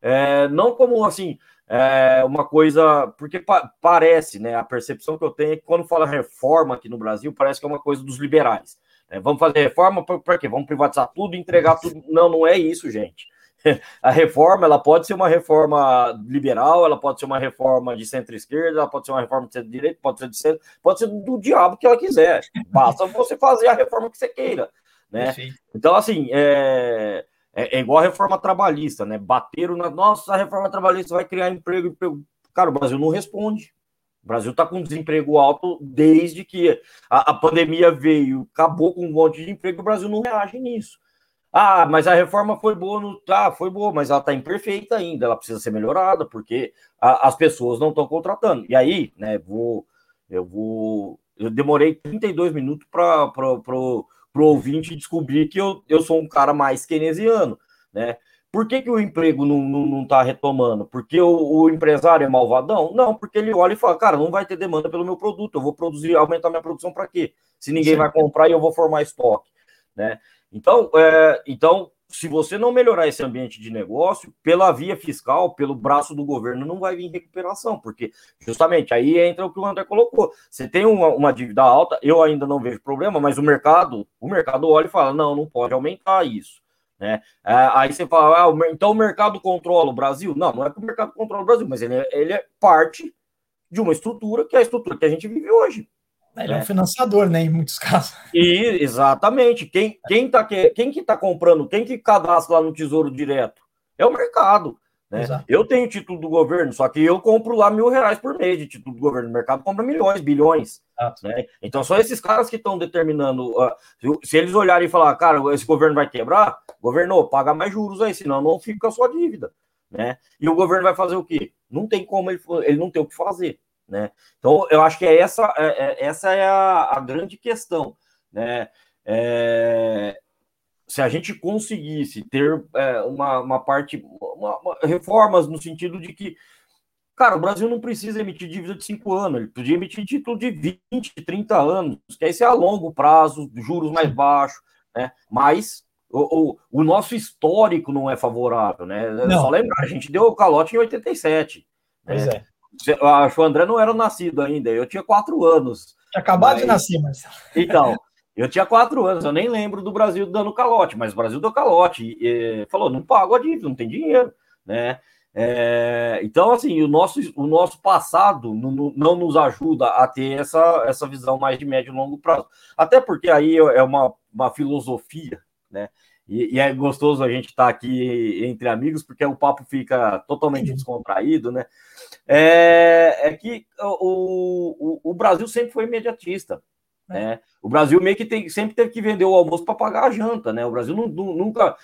é, não como assim é uma coisa, porque pa parece, né? A percepção que eu tenho é que quando fala reforma aqui no Brasil, parece que é uma coisa dos liberais. Né? Vamos fazer reforma para quê? Vamos privatizar tudo, entregar tudo. Não, não é isso, gente. *laughs* A reforma ela pode ser uma reforma liberal, ela pode ser uma reforma de centro-esquerda, ela pode ser uma reforma de centro-direita, pode ser de centro, pode ser do diabo que ela quiser. Basta você fazer a reforma que você queira. Né? Então, assim, é é, é, igual a reforma trabalhista, né? Bateram na. Nossa, a reforma trabalhista vai criar emprego, emprego. Cara, o Brasil não responde. O Brasil está com desemprego alto desde que a, a, pandemia veio, acabou com um monte de emprego, o Brasil não reage nisso. Ah, mas a reforma foi boa, no... tá, foi boa, mas ela está imperfeita ainda, ela precisa ser melhorada, porque a, as pessoas não estão contratando. E aí, né, vou, eu vou. Eu demorei 32 minutos para para o ouvinte descobrir que eu, eu sou um cara mais keynesiano, né? Por que, que o emprego não, não, não tá retomando? Porque o, o, empresário é malvadão? Não, porque ele olha e fala, cara, não vai ter demanda pelo meu produto, eu vou produzir, aumentar minha produção para quê? Se ninguém Sim. vai comprar e eu vou formar estoque, né? Então, é, então se você não melhorar esse ambiente de negócio, pela via fiscal, pelo braço do governo, não vai vir recuperação, porque justamente aí entra o que o André colocou. Você tem uma, uma dívida alta, eu ainda não vejo problema, mas o mercado, o mercado olha e fala: não, não pode aumentar isso. Né? É, aí você fala, ah, então o mercado controla o Brasil? Não, não é que o mercado controla o Brasil, mas ele é, ele é parte de uma estrutura que é a estrutura que a gente vive hoje. Ele é, é um financiador, né, em muitos *laughs* casos. E, exatamente. Quem, quem, tá, quem que está comprando, quem que cadastra lá no Tesouro Direto? É o mercado. Né? Eu tenho título do governo, só que eu compro lá mil reais por mês de título do governo. O mercado compra milhões, bilhões. Né? Então são esses caras que estão determinando. Uh, se, se, eles olharem e falar, cara, esse governo vai quebrar, governo, paga mais juros aí, senão não fica a sua dívida. Né? E o governo vai fazer o quê? Não tem como ele, ele não tem o que fazer. Né? Então, eu acho que é essa, é, é, essa é a, a, grande questão. Né? É, se a gente conseguisse ter é, uma, uma parte, uma, uma, reformas no sentido de que, cara, o Brasil não precisa emitir dívida de 5 anos, ele podia emitir título de 20, 30 anos, que aí é a longo prazo, juros mais baixos, né? mas o, o, o, nosso histórico não é favorável, né? Não. Só lembrar, a gente deu o calote em 87. Pois né? é. Acho que o André não era nascido ainda, eu tinha quatro anos. Tinha acabado mas... de nascer, mas. Então, eu tinha quatro anos, eu nem lembro do Brasil dando calote, mas o Brasil deu calote. E, e falou: não pago a dívida, não tem dinheiro, né? É, então, assim, o nosso, o nosso passado não, não, nos ajuda a ter essa, essa visão mais de médio e longo prazo. Até porque aí é uma, uma filosofia, né? E, e, é gostoso a gente estar tá aqui entre amigos, porque o papo fica totalmente descontraído, né? É, é que o, o, o, Brasil sempre foi imediatista. É. Né? O Brasil meio que tem, sempre teve que vender o almoço para pagar a janta, né? O Brasil não, nunca,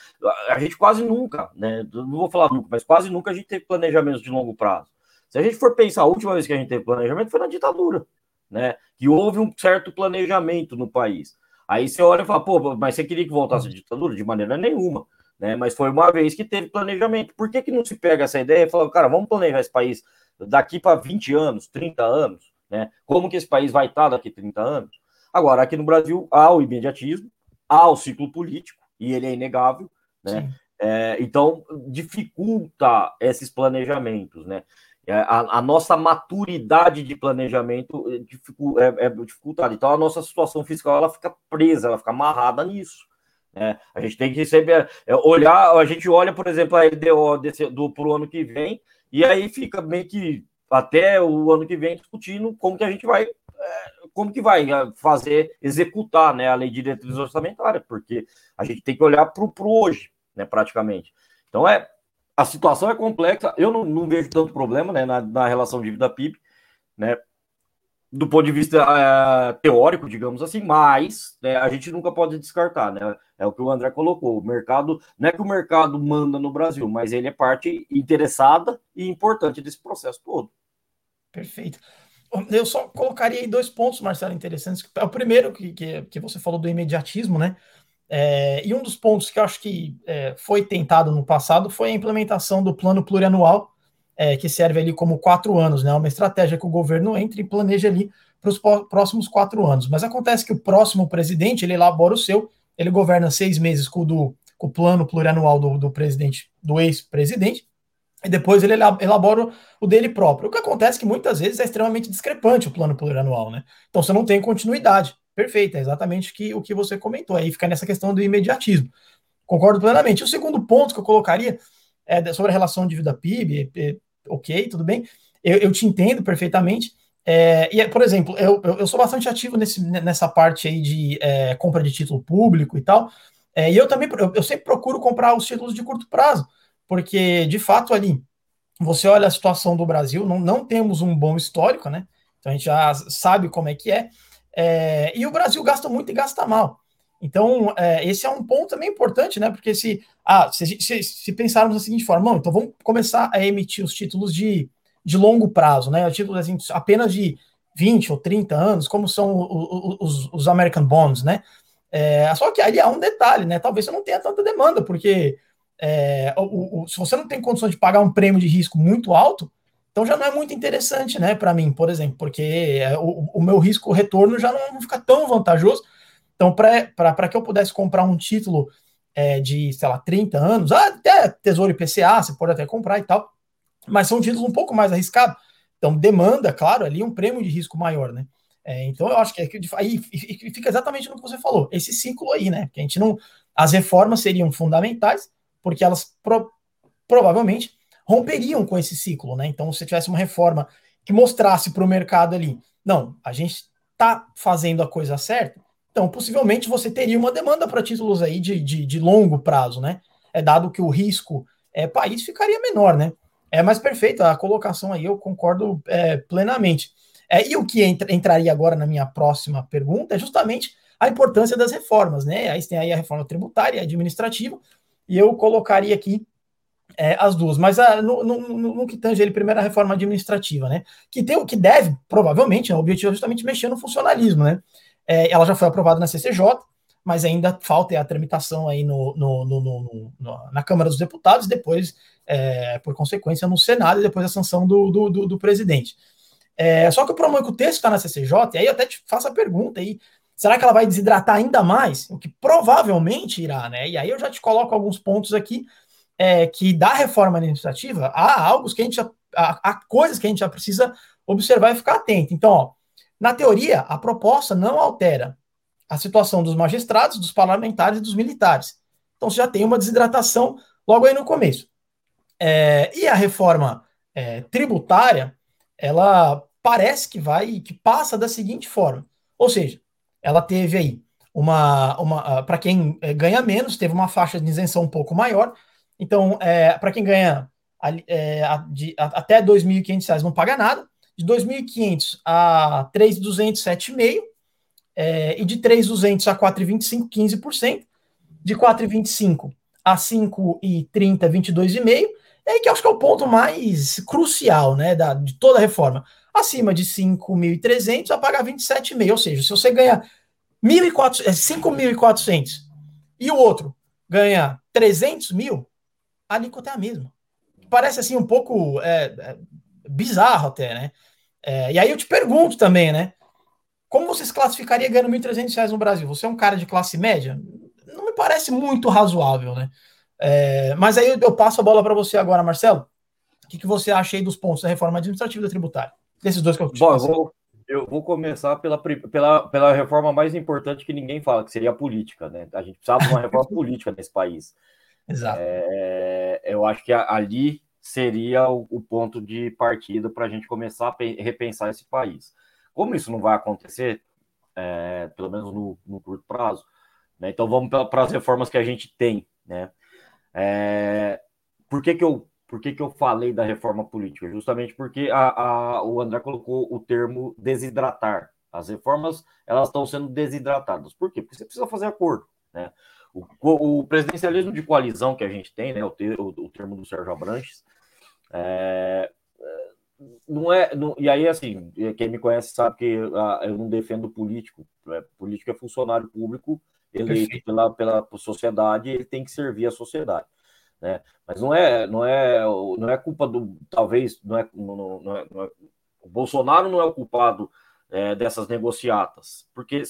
a gente quase nunca, né? Não vou falar nunca, mas quase nunca a gente teve planejamento de longo prazo. Se a gente for pensar, a última vez que a gente teve planejamento foi na ditadura, né? Que houve um certo planejamento no país. Aí você olha e fala, pô, mas você queria que voltasse a ditadura? De maneira nenhuma. Né? Mas foi uma vez que teve planejamento. Por que, que não se pega essa ideia e fala, cara, vamos planejar esse país daqui para 20 anos, 30 anos? Né? Como que esse país vai estar daqui a 30 anos? Agora, aqui no Brasil, há o imediatismo, há o ciclo político, e ele é inegável, né? É, então, dificulta esses planejamentos, né? É, a, a, nossa maturidade de planejamento é, é, é dificultada. Então, a nossa situação fiscal ela fica presa, ela fica amarrada nisso. Né? A gente tem que sempre é, olhar, a gente olha, por exemplo, a LDO desse, do para o ano que vem, e aí fica meio que até o ano que vem discutindo como que a gente vai é, como que vai ah, fazer, executar né, a lei de diretriz orçamentária, porque a gente tem que olhar para o hoje, né, praticamente. Então, é, a situação é complexa, eu não, não vejo tanto problema né, na, na relação dívida-PIB, né, do ponto de vista é, teórico, digamos assim, mas né, a gente nunca pode descartar, né? É o que o André colocou. O mercado, não é que o mercado manda no Brasil, mas ele é parte interessada e importante desse processo todo. Perfeito. Eu só colocaria aí dois pontos, Marcelo, interessantes. O primeiro, que, que, que você falou do imediatismo, né? É, e um dos pontos que eu acho que é, foi tentado no passado foi a implementação do plano plurianual, é, que serve ali como quatro anos, né? Uma estratégia que o governo entra e planeja ali para os próximos quatro anos. Mas acontece que o próximo presidente ele elabora o seu, ele governa seis meses com o, do, com o plano plurianual do, do presidente, do ex-presidente, e depois ele elabora o dele próprio. O que acontece é que muitas vezes é extremamente discrepante o plano plurianual, né? Então você não tem continuidade. Perfeito, é exatamente que, o que você comentou. Aí fica nessa questão do imediatismo. Concordo plenamente. O segundo ponto que eu colocaria é sobre a relação dívida PIB, ok, tudo bem, eu, eu te entendo perfeitamente. É, e, por exemplo, eu, eu, sou bastante ativo nesse, nessa parte aí de é, compra de título público e tal. É, e eu também eu, eu, sempre procuro comprar os títulos de curto prazo, porque de fato ali você olha a situação do Brasil, não, não temos um bom histórico, né? Então a gente já sabe como é que é. é e o Brasil gasta muito e gasta mal. Então, é, esse é um ponto também importante, né? Porque se, ah, se, se, se pensarmos da seguinte forma, então vamos começar a emitir os títulos de, de longo prazo, né? Títulos assim, apenas de 20 ou 30 anos, como são os, os, os American Bonds, né? É, só que aí há um detalhe, né? Talvez você não tenha tanta demanda, porque é, o, o, se você não tem condição de pagar um prêmio de risco muito alto, então já não é muito interessante, né, para mim, por exemplo, porque é, o, o meu risco retorno já não fica tão vantajoso então, para que eu pudesse comprar um título é, de, sei lá, 30 anos, até Tesouro IPCA, você pode até comprar e tal, mas são títulos um pouco mais arriscados. Então, demanda, claro, ali um prêmio de risco maior, né? É, então, eu acho que é aí fica exatamente no que você falou, esse ciclo aí, né? Que a gente não. As reformas seriam fundamentais, porque elas pro, provavelmente romperiam com esse ciclo, né? Então, se tivesse uma reforma que mostrasse para o mercado ali, não, a gente está fazendo a coisa certa, então, possivelmente você teria uma demanda para títulos aí de, de, de, longo prazo, né? É dado que o risco é, país ficaria menor, né? É mais perfeita a colocação aí, eu concordo é, plenamente. É, e o que entra, entraria agora na minha próxima pergunta é justamente a importância das reformas, né? Aí tem aí a reforma tributária e administrativa, e eu colocaria aqui é, as duas, mas a, no, no, no, no, que tange ele, primeiro a reforma administrativa, né? Que tem o que deve, provavelmente, né, o objetivo é justamente mexer no funcionalismo, né? É, ela já foi aprovada na CCJ, mas ainda falta a tramitação aí no, no, no, no na Câmara dos Deputados, depois, é, por consequência, no Senado e depois a sanção do, do, do, do presidente. É, só que o problema é que o texto está na CCJ, e aí eu até te faço a pergunta aí, será que ela vai desidratar ainda mais? O que provavelmente irá, né? E aí eu já te coloco alguns pontos aqui é, que da reforma administrativa há algo que a gente há, há coisas que a gente já precisa observar e ficar atento. Então, ó, na teoria, a proposta não altera a situação dos magistrados, dos parlamentares e dos militares. Então você já tem uma desidratação logo aí no começo. É, e a reforma é, tributária, ela parece que vai, que passa da seguinte forma. Ou seja, ela teve aí uma, uma para quem é, ganha menos, teve uma faixa de isenção um pouco maior. Então, é, para quem ganha é, de, até R$ 2.500 não paga nada de 2.500 a 3.200, 7,5%, é, e de 3.200 a 4,25, 15%, de 4,25 a 5,30, 22,5%, e aí que acho que é o ponto mais crucial né, da, de toda a reforma. Acima de 5.300 vai pagar 27,5%, ou seja, se você ganha 5.400 é, e o outro ganha 300 mil, a alíquota é a mesma. Parece assim um pouco é, é bizarro até, né? É, e aí eu te pergunto também, né? Como você se classificaria ganhando R$ 1.300 no Brasil? Você é um cara de classe média? Não me parece muito razoável, né? É, mas aí eu passo a bola para você agora, Marcelo. O que, que você acha aí dos pontos da reforma administrativa e da tributária? Desses dois que eu te Bom, eu vou, eu vou começar pela, pela, pela reforma mais importante que ninguém fala, que seria a política, né? A gente precisava de uma reforma *laughs* política nesse país. Exato. É, eu acho que ali seria o, o ponto de partida para a gente começar a repensar esse país. Como isso não vai acontecer, é, pelo menos no, no curto prazo, né? então vamos para as reformas que a gente tem. Né? É, por que, que, eu, por que, que eu falei da reforma política? Justamente porque a, a, o André colocou o termo desidratar. As reformas elas estão sendo desidratadas. Por quê? Porque você precisa fazer acordo. Né? O, o, presidencialismo de coalizão que a gente tem, né, o, ter, o, o termo do Sérgio Abranches, é, não é. Não, e aí, assim, quem me conhece sabe que ah, eu não defendo político. É, político é funcionário público eleito pela, pela sociedade, ele tem que servir a sociedade. Né? Mas não é, não é, não é culpa do. Talvez, não é, não, não é, não é o Bolsonaro não é o culpado é, dessas negociatas, porque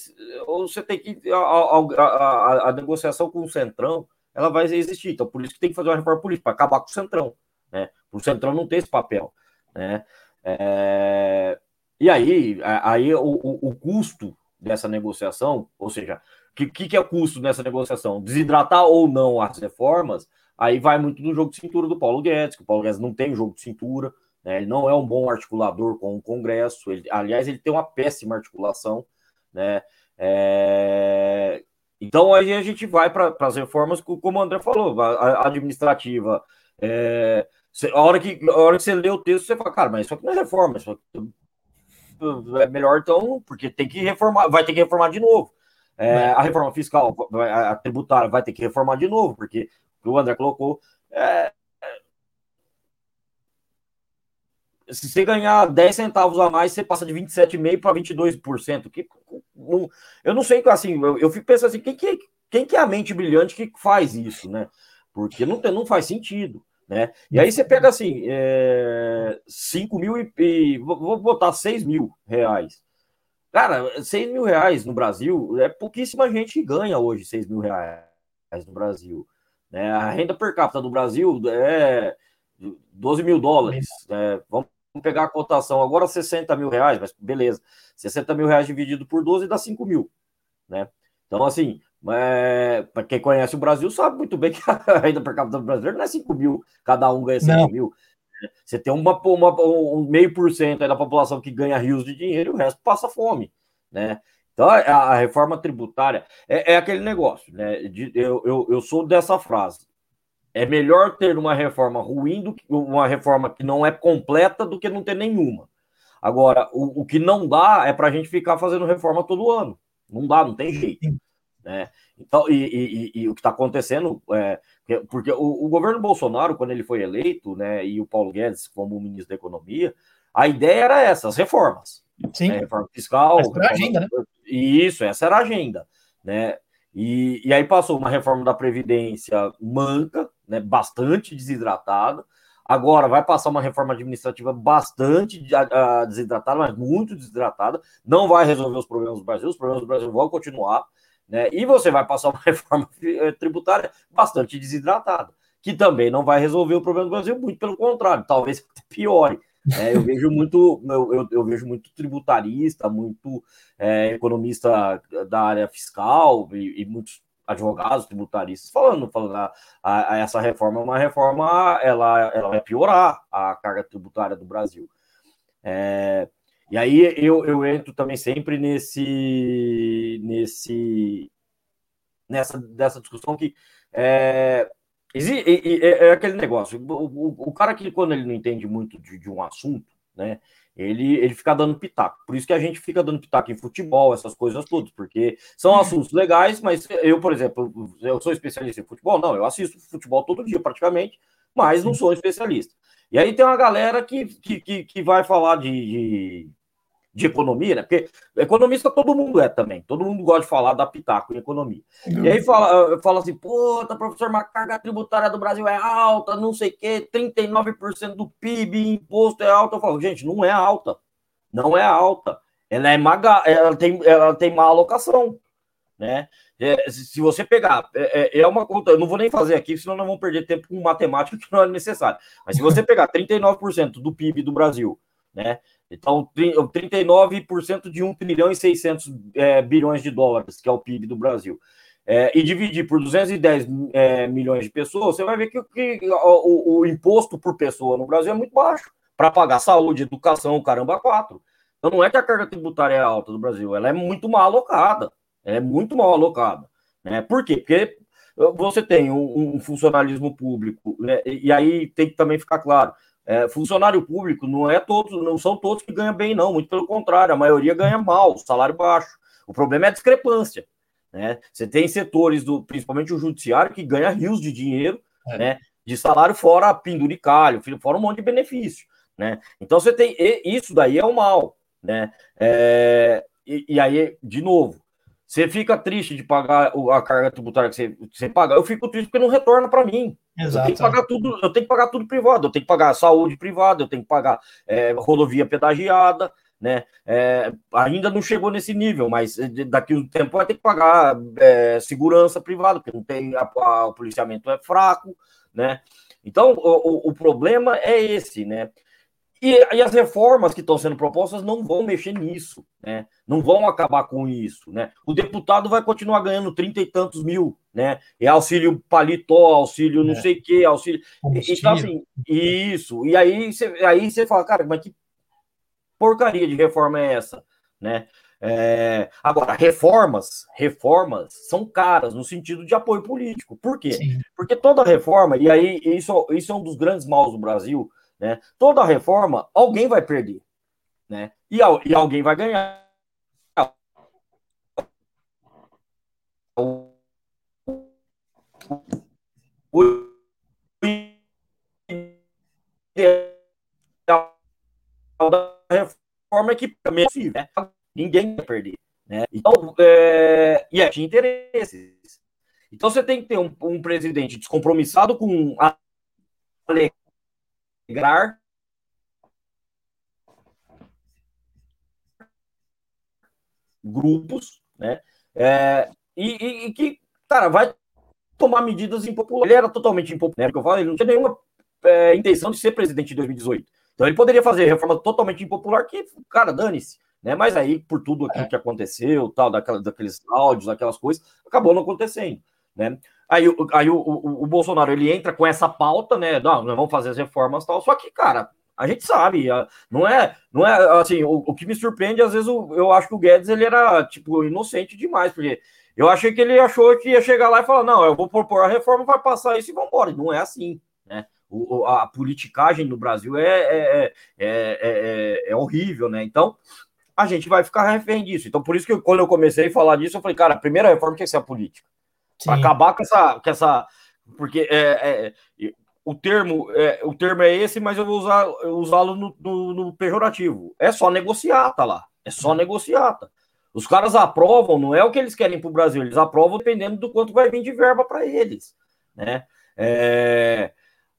você tem que. A, a, a, a, negociação com o Centrão ela vai existir, então por isso que tem que fazer uma reforma política, para acabar com o Centrão, né? O Centrão não tem esse papel, né? É, e aí, aí o, o, custo dessa negociação, ou seja, o que, que, que é o custo dessa negociação? Desidratar ou não as reformas, aí vai muito do jogo de cintura do Paulo Guedes, que o Paulo Guedes não tem jogo de cintura, né? Ele não é um bom articulador com o Congresso. Ele, aliás, ele tem uma péssima articulação. Né? É... Então aí a gente vai para as reformas, como o André falou, a, a administrativa. É... A, hora que, a hora que você lê o texto, você fala, cara, mas isso aqui não é reforma, isso aqui é melhor então, porque tem que reformar, vai ter que reformar de novo. É, a reforma fiscal, a tributária vai ter que reformar de novo, porque o André colocou, é, se você ganhar 10 centavos a mais, você passa de 27,5% para 22%. Que, não, eu não sei, assim, eu, eu fico pensando assim, quem que, quem que é a mente brilhante que faz isso, né? Porque não, não faz sentido, né? E aí você pega assim, é, 5 mil e, e vou botar 6 mil reais. Cara, 6 mil reais no Brasil, é pouquíssima gente que ganha hoje 6 mil reais no Brasil. Né? A renda per capita do Brasil é 12 mil dólares. Né? Vamos Vamos pegar a cotação agora 60 mil reais, mas beleza. 60 mil reais dividido por 12 dá 5 mil, né? Então, assim, é, para quem conhece o Brasil sabe muito bem que *laughs* a renda per capita do brasileiro não é 5 mil, cada um ganha 5 não. mil. Você tem uma, uma, um meio por cento da população que ganha rios de dinheiro e o resto passa fome, né? Então, a, a reforma tributária é, é, aquele negócio, né? De, eu, eu, eu sou dessa frase é melhor ter uma reforma ruim do que uma reforma que não é completa do que não ter nenhuma. Agora, o, o que não dá é para a gente ficar fazendo reforma todo ano. Não dá, não tem jeito. Né? Então, e, e, e, o que está acontecendo é porque o, o, governo Bolsonaro, quando ele foi eleito, né, e o Paulo Guedes como ministro da Economia, a ideia era essa, as reformas. Sim. Né, reforma fiscal. Essa reforma, era a agenda, né? Isso, essa era a agenda. Né? E, e aí passou uma reforma da Previdência manca, né, bastante desidratada. Agora vai passar uma reforma administrativa bastante desidratada, mas muito desidratada. Não vai resolver os problemas do Brasil, os problemas do Brasil vão continuar. Né? E você vai passar uma *laughs* reforma eh, tributária bastante desidratada, que também não vai resolver o problema do Brasil, muito pelo contrário, talvez *laughs* piore. É, eu vejo muito, eu, eu, eu, vejo muito tributarista, muito é, economista da área fiscal e, e, muitos advogados tributaristas falando, falando a, a, a, essa reforma é uma reforma, ela, ela vai piorar a carga tributária do Brasil. É, e aí eu, eu entro também sempre nesse, nesse nessa dessa discussão que é, é, é aquele negócio. O, o, o, cara que, quando ele não entende muito de, de, um assunto, né? Ele, ele fica dando pitaco. Por isso que a gente fica dando pitaco em futebol, essas coisas todas, porque são uhum. assuntos legais, mas eu, por exemplo, eu sou especialista em futebol? Não, eu assisto futebol todo dia praticamente, mas não sou especialista. E aí tem uma galera que, que, que, que vai falar de, de de economia, né? Porque economista todo mundo é também, todo mundo gosta de falar da pitaco em economia. Uhum. E aí fala, fala assim, puta, professor, mas a carga tributária do Brasil é alta, não sei o quê, 39% do PIB imposto é alta. Eu falo, gente, não é alta, não é alta. Ela é maga, ela tem, ela tem má alocação, né? É, se você pegar, é, é, é uma conta, eu não vou nem fazer aqui, senão não vamos perder tempo com matemática que não é necessário. Mas se você pegar 39% do PIB do Brasil, né? Então, 39% de 1 trilhão e 600 é, bilhões de dólares, que é o PIB do Brasil, é, e dividir por 210 é, milhões de pessoas, você vai ver que, que o, o, imposto por pessoa no Brasil é muito baixo para pagar saúde, educação, caramba, quatro. Então não é que a carga tributária é alta do Brasil, ela é muito mal alocada. é muito mal alocada. Né? Por quê? Porque você tem um, um funcionalismo público, né? e aí tem que também ficar claro. É, funcionário público não é todos, não são todos que ganham bem, não. Muito pelo contrário, a maioria ganha mal, salário baixo. O problema é a discrepância. Né? Você tem setores do, principalmente o judiciário, que ganha rios de dinheiro, é. né? De salário fora penduricalho, fora um monte de benefício. Né? Então você tem. Isso daí é o mal. Né? É, e, e, aí, de novo, você fica triste de pagar a carga tributária que você, que você paga, eu fico triste porque não retorna para mim. Exato. Eu tenho que pagar tudo, eu tenho que pagar tudo privado, eu tenho que pagar saúde privada, eu tenho que pagar é, rodovia pedagiada, né? É, ainda não chegou nesse nível, mas daqui a um tempo vai ter que pagar é, segurança privada, porque não tem a, a, o policiamento é fraco, né? Então o, o, o problema é esse, né? E, e, as reformas que estão sendo propostas não vão mexer nisso, né? Não vão acabar com isso, né? O deputado vai continuar ganhando trinta e tantos mil, né? É auxílio paletó, auxílio não é. sei o que, auxílio. Então, assim, isso. E aí você aí fala, cara, mas que porcaria de reforma é essa, né? É, agora, reformas, reformas são caras no sentido de apoio político. Por quê? Sim. Porque toda reforma, e aí isso, isso é um dos grandes maus do Brasil, né? Toda reforma, alguém vai perder. Né? E, e alguém vai ganhar. O, o, da reforma é que possível, né? ninguém vai perder. Né? Então, é, e é de interesses. Então você tem que ter um, um presidente descompromissado com a integrar grupos, né? É, e, e, que, cara, vai tomar medidas impopulares. Ele era totalmente impopular, né? eu falo, ele não tinha nenhuma é, intenção de ser presidente em 2018. Então ele poderia fazer reforma totalmente impopular, que, cara, dane-se. Né? Mas aí, por tudo aquilo é. que aconteceu, tal, daquela, daqueles áudios, aquelas coisas, acabou não acontecendo. Né? Aí, aí o, o, o, Bolsonaro ele entra com essa pauta, né? Não, nós vamos fazer as reformas tal. Só que, cara, a gente sabe, não é, não é assim. O, o que me surpreende, às vezes, eu, eu acho que o Guedes ele era tipo inocente demais, porque eu achei que ele achou que ia chegar lá e falar: não, eu vou propor a reforma, vai passar isso e vamos embora. Não é assim, né? O, a politicagem no Brasil é, é, é, é, é horrível, né? Então, a gente vai ficar refém disso. Então, por isso que quando eu comecei a falar disso, eu falei, cara, a primeira reforma tem que ser a política. Para acabar com essa, com essa. Porque é, é, o, termo, é, o termo é esse, mas eu vou usar, usá-lo no, no, no, pejorativo. É só negociar, tá lá. É só negociar. Tá? Os caras aprovam, não é o que eles querem para o Brasil, eles aprovam dependendo do quanto vai vir de verba para eles. Né? É...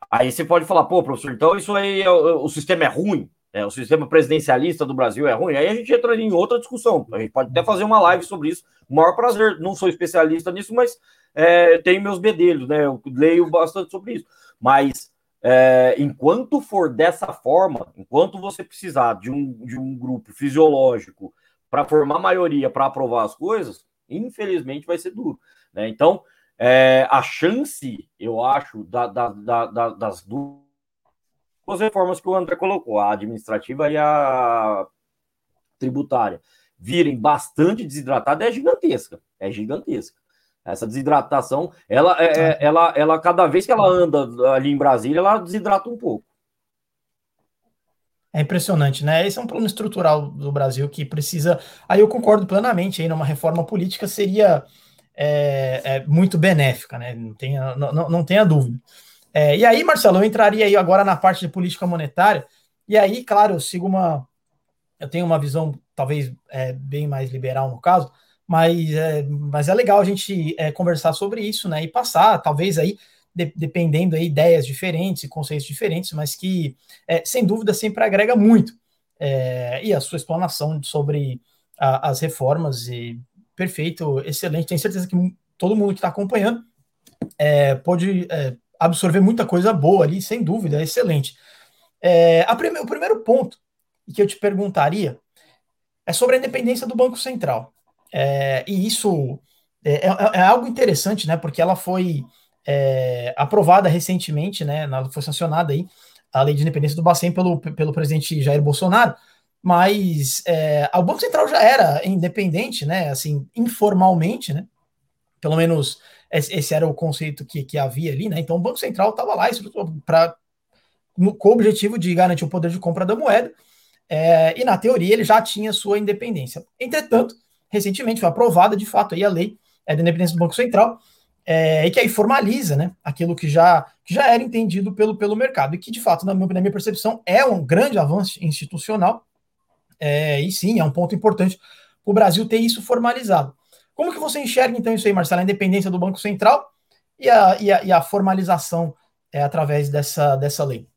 Aí você pode falar, pô, professor, então isso aí, o, o sistema é ruim. É, o sistema presidencialista do Brasil é ruim, aí a gente entra em outra discussão. A gente pode até fazer uma live sobre isso. O maior prazer, não sou especialista nisso, mas é, tenho meus bedelhos, né? Eu leio bastante sobre isso. Mas é, enquanto for dessa forma, enquanto você precisar de um, de um grupo fisiológico para formar maioria para aprovar as coisas, infelizmente vai ser duro. Né? Então, é, a chance, eu acho, da, da, da, das duas duas reformas que o André colocou, a administrativa e a tributária, virem bastante desidratadas é gigantesca. É gigantesca. Essa desidratação, ela, é, é, ela, ela, cada vez que ela anda ali em Brasília, ela desidrata um pouco. É impressionante, né? Esse é um plano estrutural do Brasil que precisa. Aí eu concordo plenamente aí, numa reforma política seria é, é muito benéfica, né? Não tenha, não, não tenha dúvida. É, e aí, Marcelo, eu entraria aí agora na parte de política monetária, e aí, claro, eu sigo uma. Eu tenho uma visão talvez é, bem mais liberal no caso, mas é, mas é legal a gente é, conversar sobre isso, né? E passar, talvez aí, de, dependendo aí, ideias diferentes e conceitos diferentes, mas que, é, sem dúvida, sempre agrega muito. É, e a sua explanação sobre a, as reformas, e perfeito, excelente. Tenho certeza que todo mundo que está acompanhando é, pode é, absorver muita coisa boa ali, sem dúvida, é excelente. É, prime o primeiro ponto que eu te perguntaria é sobre a independência do Banco Central. É, e isso é, é, é, algo interessante, né? Porque ela foi é, aprovada recentemente, né? Foi sancionada aí a lei de independência do Bacen pelo, pelo presidente Jair Bolsonaro. mas é, o Banco Central já era independente, né? Assim, informalmente, né? Pelo menos esse era o conceito que, que havia ali, né? Então o Banco Central estava lá para com o objetivo de garantir o poder de compra da moeda, é, e na teoria ele já tinha sua independência. Entretanto, recentemente foi aprovada de fato aí a lei é, da independência do Banco Central, é, e que aí formaliza né, aquilo que já, que já era entendido pelo, pelo mercado, e que de fato, na minha, na minha percepção, é um grande avanço institucional, é, e sim, é um ponto importante para o Brasil ter isso formalizado. Como que você enxerga então isso aí, Marcelo, a independência do Banco Central e a, e a, e a formalização é, através dessa, dessa lei?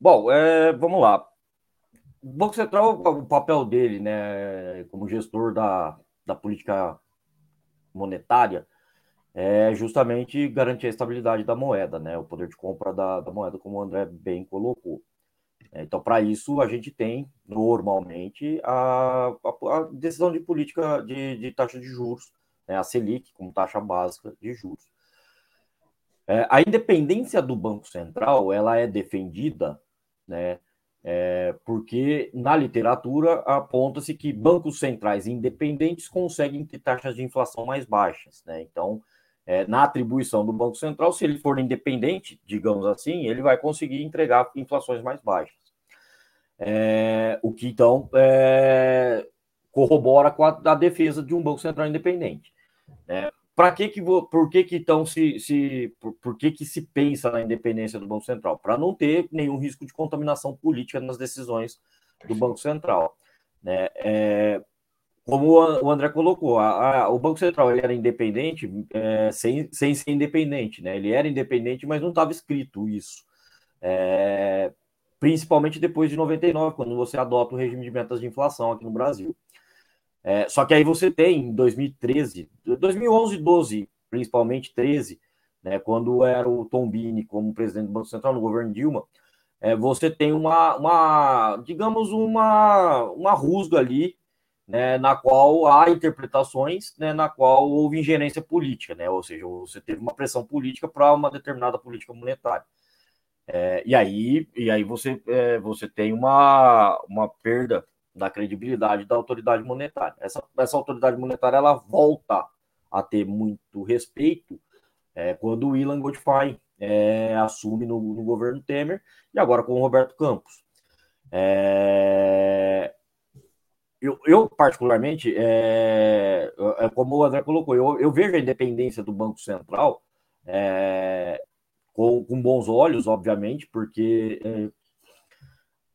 Bom, é, vamos lá. O Banco Central, o papel dele, né, como gestor da, da política monetária, é justamente garantir a estabilidade da moeda, né, o poder de compra da, da moeda, como o André bem colocou. É, então, para isso, a gente tem, normalmente, a, a, a decisão de política de, de, taxa de juros, né, a Selic, como taxa básica de juros. É, a independência do Banco Central ela é defendida né, é, porque na literatura aponta-se que bancos centrais independentes conseguem ter taxas de inflação mais baixas. Né? Então, é, na atribuição do Banco Central, se ele for independente, digamos assim, ele vai conseguir entregar inflações mais baixas. É, o que então é, corrobora com a, a, defesa de um Banco Central independente. Né? Para que que por que que então se, se por, por, que que se pensa na independência do Banco Central? Para não ter nenhum risco de contaminação política nas decisões do Banco Central, né? É, como o André colocou, a, a, o Banco Central ele era independente é, sem, sem ser independente, né? Ele era independente, mas não estava escrito isso. É, principalmente depois de 99, quando você adota o regime de metas de inflação aqui no Brasil. É, só que aí você tem em 2013, 2011 12, principalmente 13, né, quando era o Tom Bini como presidente do Banco Central no governo Dilma, é, você tem uma, uma, digamos, uma, uma rusga ali, né, na qual há interpretações, né, na qual houve ingerência política, né, ou seja, você teve uma pressão política para uma determinada política monetária. É, e aí, e aí você, é, você tem uma, uma perda da credibilidade da autoridade monetária. Essa, essa autoridade monetária ela volta a ter muito respeito é, quando o Ilan Godfrey é, assume no, no, governo Temer e agora com o Roberto Campos. É, eu, eu, particularmente, é, como o André colocou, eu, eu, vejo a independência do Banco Central é, com, com, bons olhos, obviamente, porque é,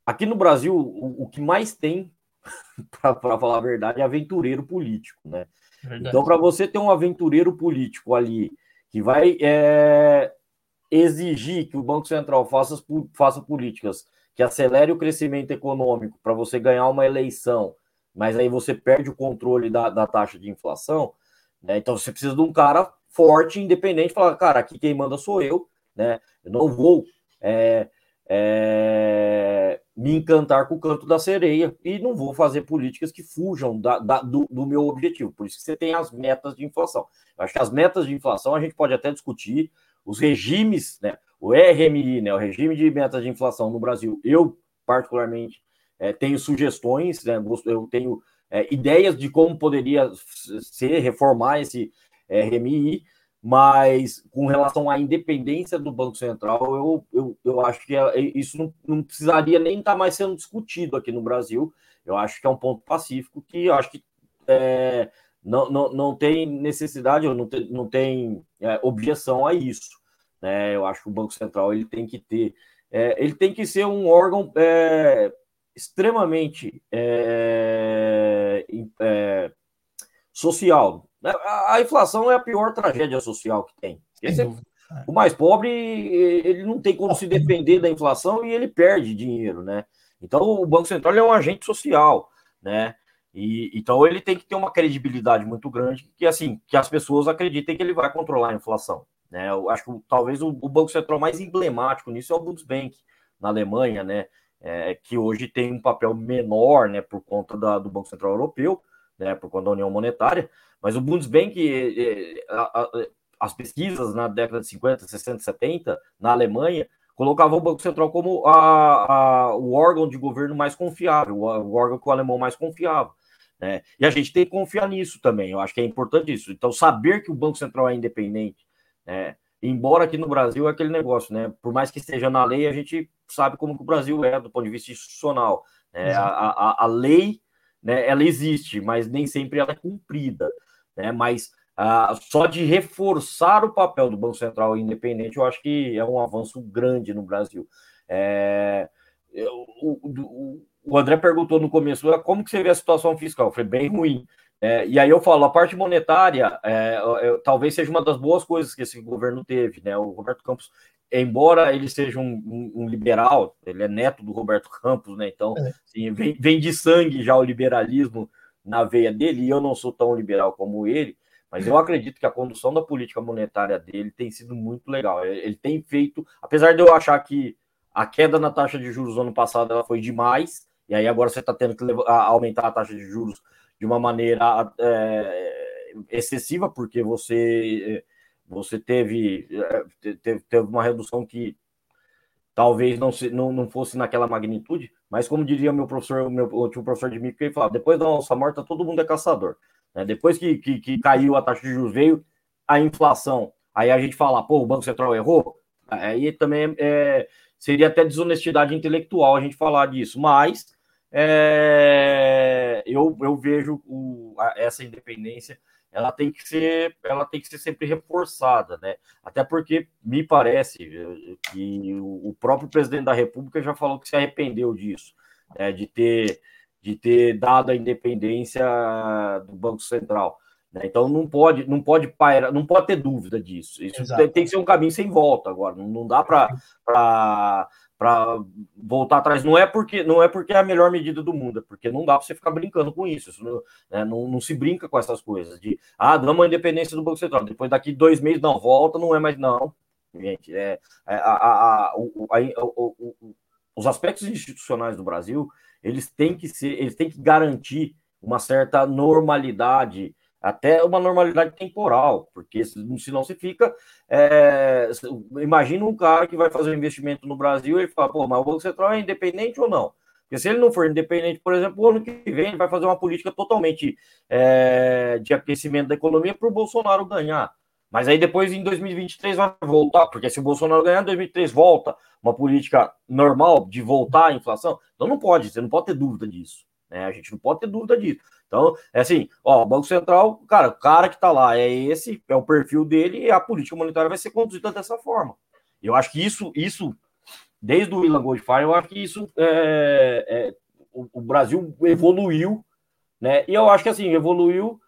Aqui no Brasil, o, o que mais tem, *laughs* para falar a verdade, é aventureiro político, né? Verdade. Então, para você ter um aventureiro político ali que vai é, exigir que o Banco Central faça, faça políticas que acelere o crescimento econômico para você ganhar uma eleição, mas aí você perde o controle da, da taxa de inflação, né? Então você precisa de um cara forte, independente, falar, cara, aqui quem manda sou eu, né? Eu não vou é, é, me encantar com o canto da sereia e não vou fazer políticas que fujam da, da, do, do, meu objetivo. Por isso que você tem as metas de inflação. Eu acho que as metas de inflação a gente pode até discutir, os regimes, né? O RMI, né? O regime de metas de inflação no Brasil, eu particularmente é, tenho sugestões, né? Eu tenho é, ideias de como poderia ser reformar esse RMI mas com relação à independência do Banco Central, eu, eu, eu acho que é, isso não, não precisaria nem estar tá mais sendo discutido aqui no Brasil. Eu acho que é um ponto pacífico que eu acho que é, não, não, não tem necessidade, ou não tem, não tem é, objeção a isso. Né? Eu acho que o Banco Central ele tem que ter, é, ele tem que ser um órgão é, extremamente é, social? A inflação é a pior tragédia social que tem. Esse é, o mais pobre, ele não tem como se defender da inflação e ele perde dinheiro, né? Então, o Banco Central é um agente social, né? E, então, ele tem que ter uma credibilidade muito grande, que assim, que as pessoas acreditem que ele vai controlar a inflação, né? Eu acho que talvez o, o Banco Central mais emblemático nisso é o Bundesbank, na Alemanha, né? É, que hoje tem um papel menor, né, por conta da, do Banco Central Europeu, né, por conta da União Monetária, mas o Bundesbank, as pesquisas na década de 50, 60, 70, na Alemanha, colocava o Banco Central como a, a, o órgão de governo mais confiável, o, o órgão que o alemão mais confiava. Né? E a gente tem que confiar nisso também, eu acho que é importante isso. Então, saber que o Banco Central é independente, né? embora aqui no Brasil é aquele negócio, né? Por mais que esteja na lei, a gente sabe como que o Brasil é do ponto de vista institucional. Né? A, a, a, lei, né, ela existe, mas nem sempre ela é cumprida. Né? Mas ah, só de reforçar o papel do Banco Central independente, eu acho que é um avanço grande no Brasil. É, o, o, o, André perguntou no começo ah, como que você vê a situação fiscal. Foi bem ruim. É, e aí eu falo, a parte monetária é, talvez seja uma das boas coisas que esse governo teve, né? O Roberto Campos, embora ele seja um, um, um liberal, ele é neto do Roberto Campos, né? Então, é. assim, vem, vem de sangue já o liberalismo na veia dele, e eu não sou tão liberal como ele, mas eu acredito que a condução da política monetária dele tem sido muito legal. Ele tem feito, apesar de eu achar que a queda na taxa de juros no ano passado ela foi demais, e aí agora você está tendo que levar, aumentar a taxa de juros de uma maneira é, excessiva, porque você você teve, é, teve, teve uma redução que talvez não, se, não, não fosse naquela magnitude, mas como diria meu professor, meu, o professor de que ele falava, depois da nossa morte todo mundo é caçador. Né? Depois que, que, que, caiu a taxa de juros, veio a inflação. Aí a gente fala, pô, o Banco Central errou. Aí também é, seria até desonestidade intelectual a gente falar disso. Mas é, eu, eu vejo o, essa independência ela tem que ser ela tem que ser sempre reforçada, né? Até porque me parece eh, que o próprio presidente da República já falou que se arrependeu disso, né? de ter de ter dado a independência do Banco Central. Né? Então não pode, não pode paira, não pode ter dúvida disso. Isso tem, tem, que ser um caminho sem volta agora. Não, não dá para para voltar atrás. Não é porque não é porque é a melhor medida do mundo, é porque não dá para você ficar brincando com isso. isso não, né? não, não, se brinca com essas coisas de ah, damos a independência do Banco Central. Depois daqui dois meses não volta, não é mais não. Gente, é, é a, a, a, o, o, o, os aspectos institucionais do Brasil eles têm que ser, eles têm que garantir uma certa normalidade, até uma normalidade temporal, porque senão você fica. É, imagina um cara que vai fazer um investimento no Brasil e ele fala, pô, mas o Banco Central é independente ou não? Porque se ele não for independente, por exemplo, o ano que vem ele vai fazer uma política totalmente é, de aquecimento da economia para o Bolsonaro ganhar. Mas aí depois em 2023 vai voltar, porque se o Bolsonaro ganhar em 2023 volta uma política normal de voltar à inflação, então não pode, você não pode ter dúvida disso. Né? A gente não pode ter dúvida disso. Então, é assim, ó, o Banco Central, cara, o cara que está lá é esse, é o perfil dele, e a política monetária vai ser conduzida dessa forma. Eu acho que isso, isso desde o Ilan Goldfire, eu acho que isso é, é o, o Brasil evoluiu, né? E eu acho que assim, evoluiu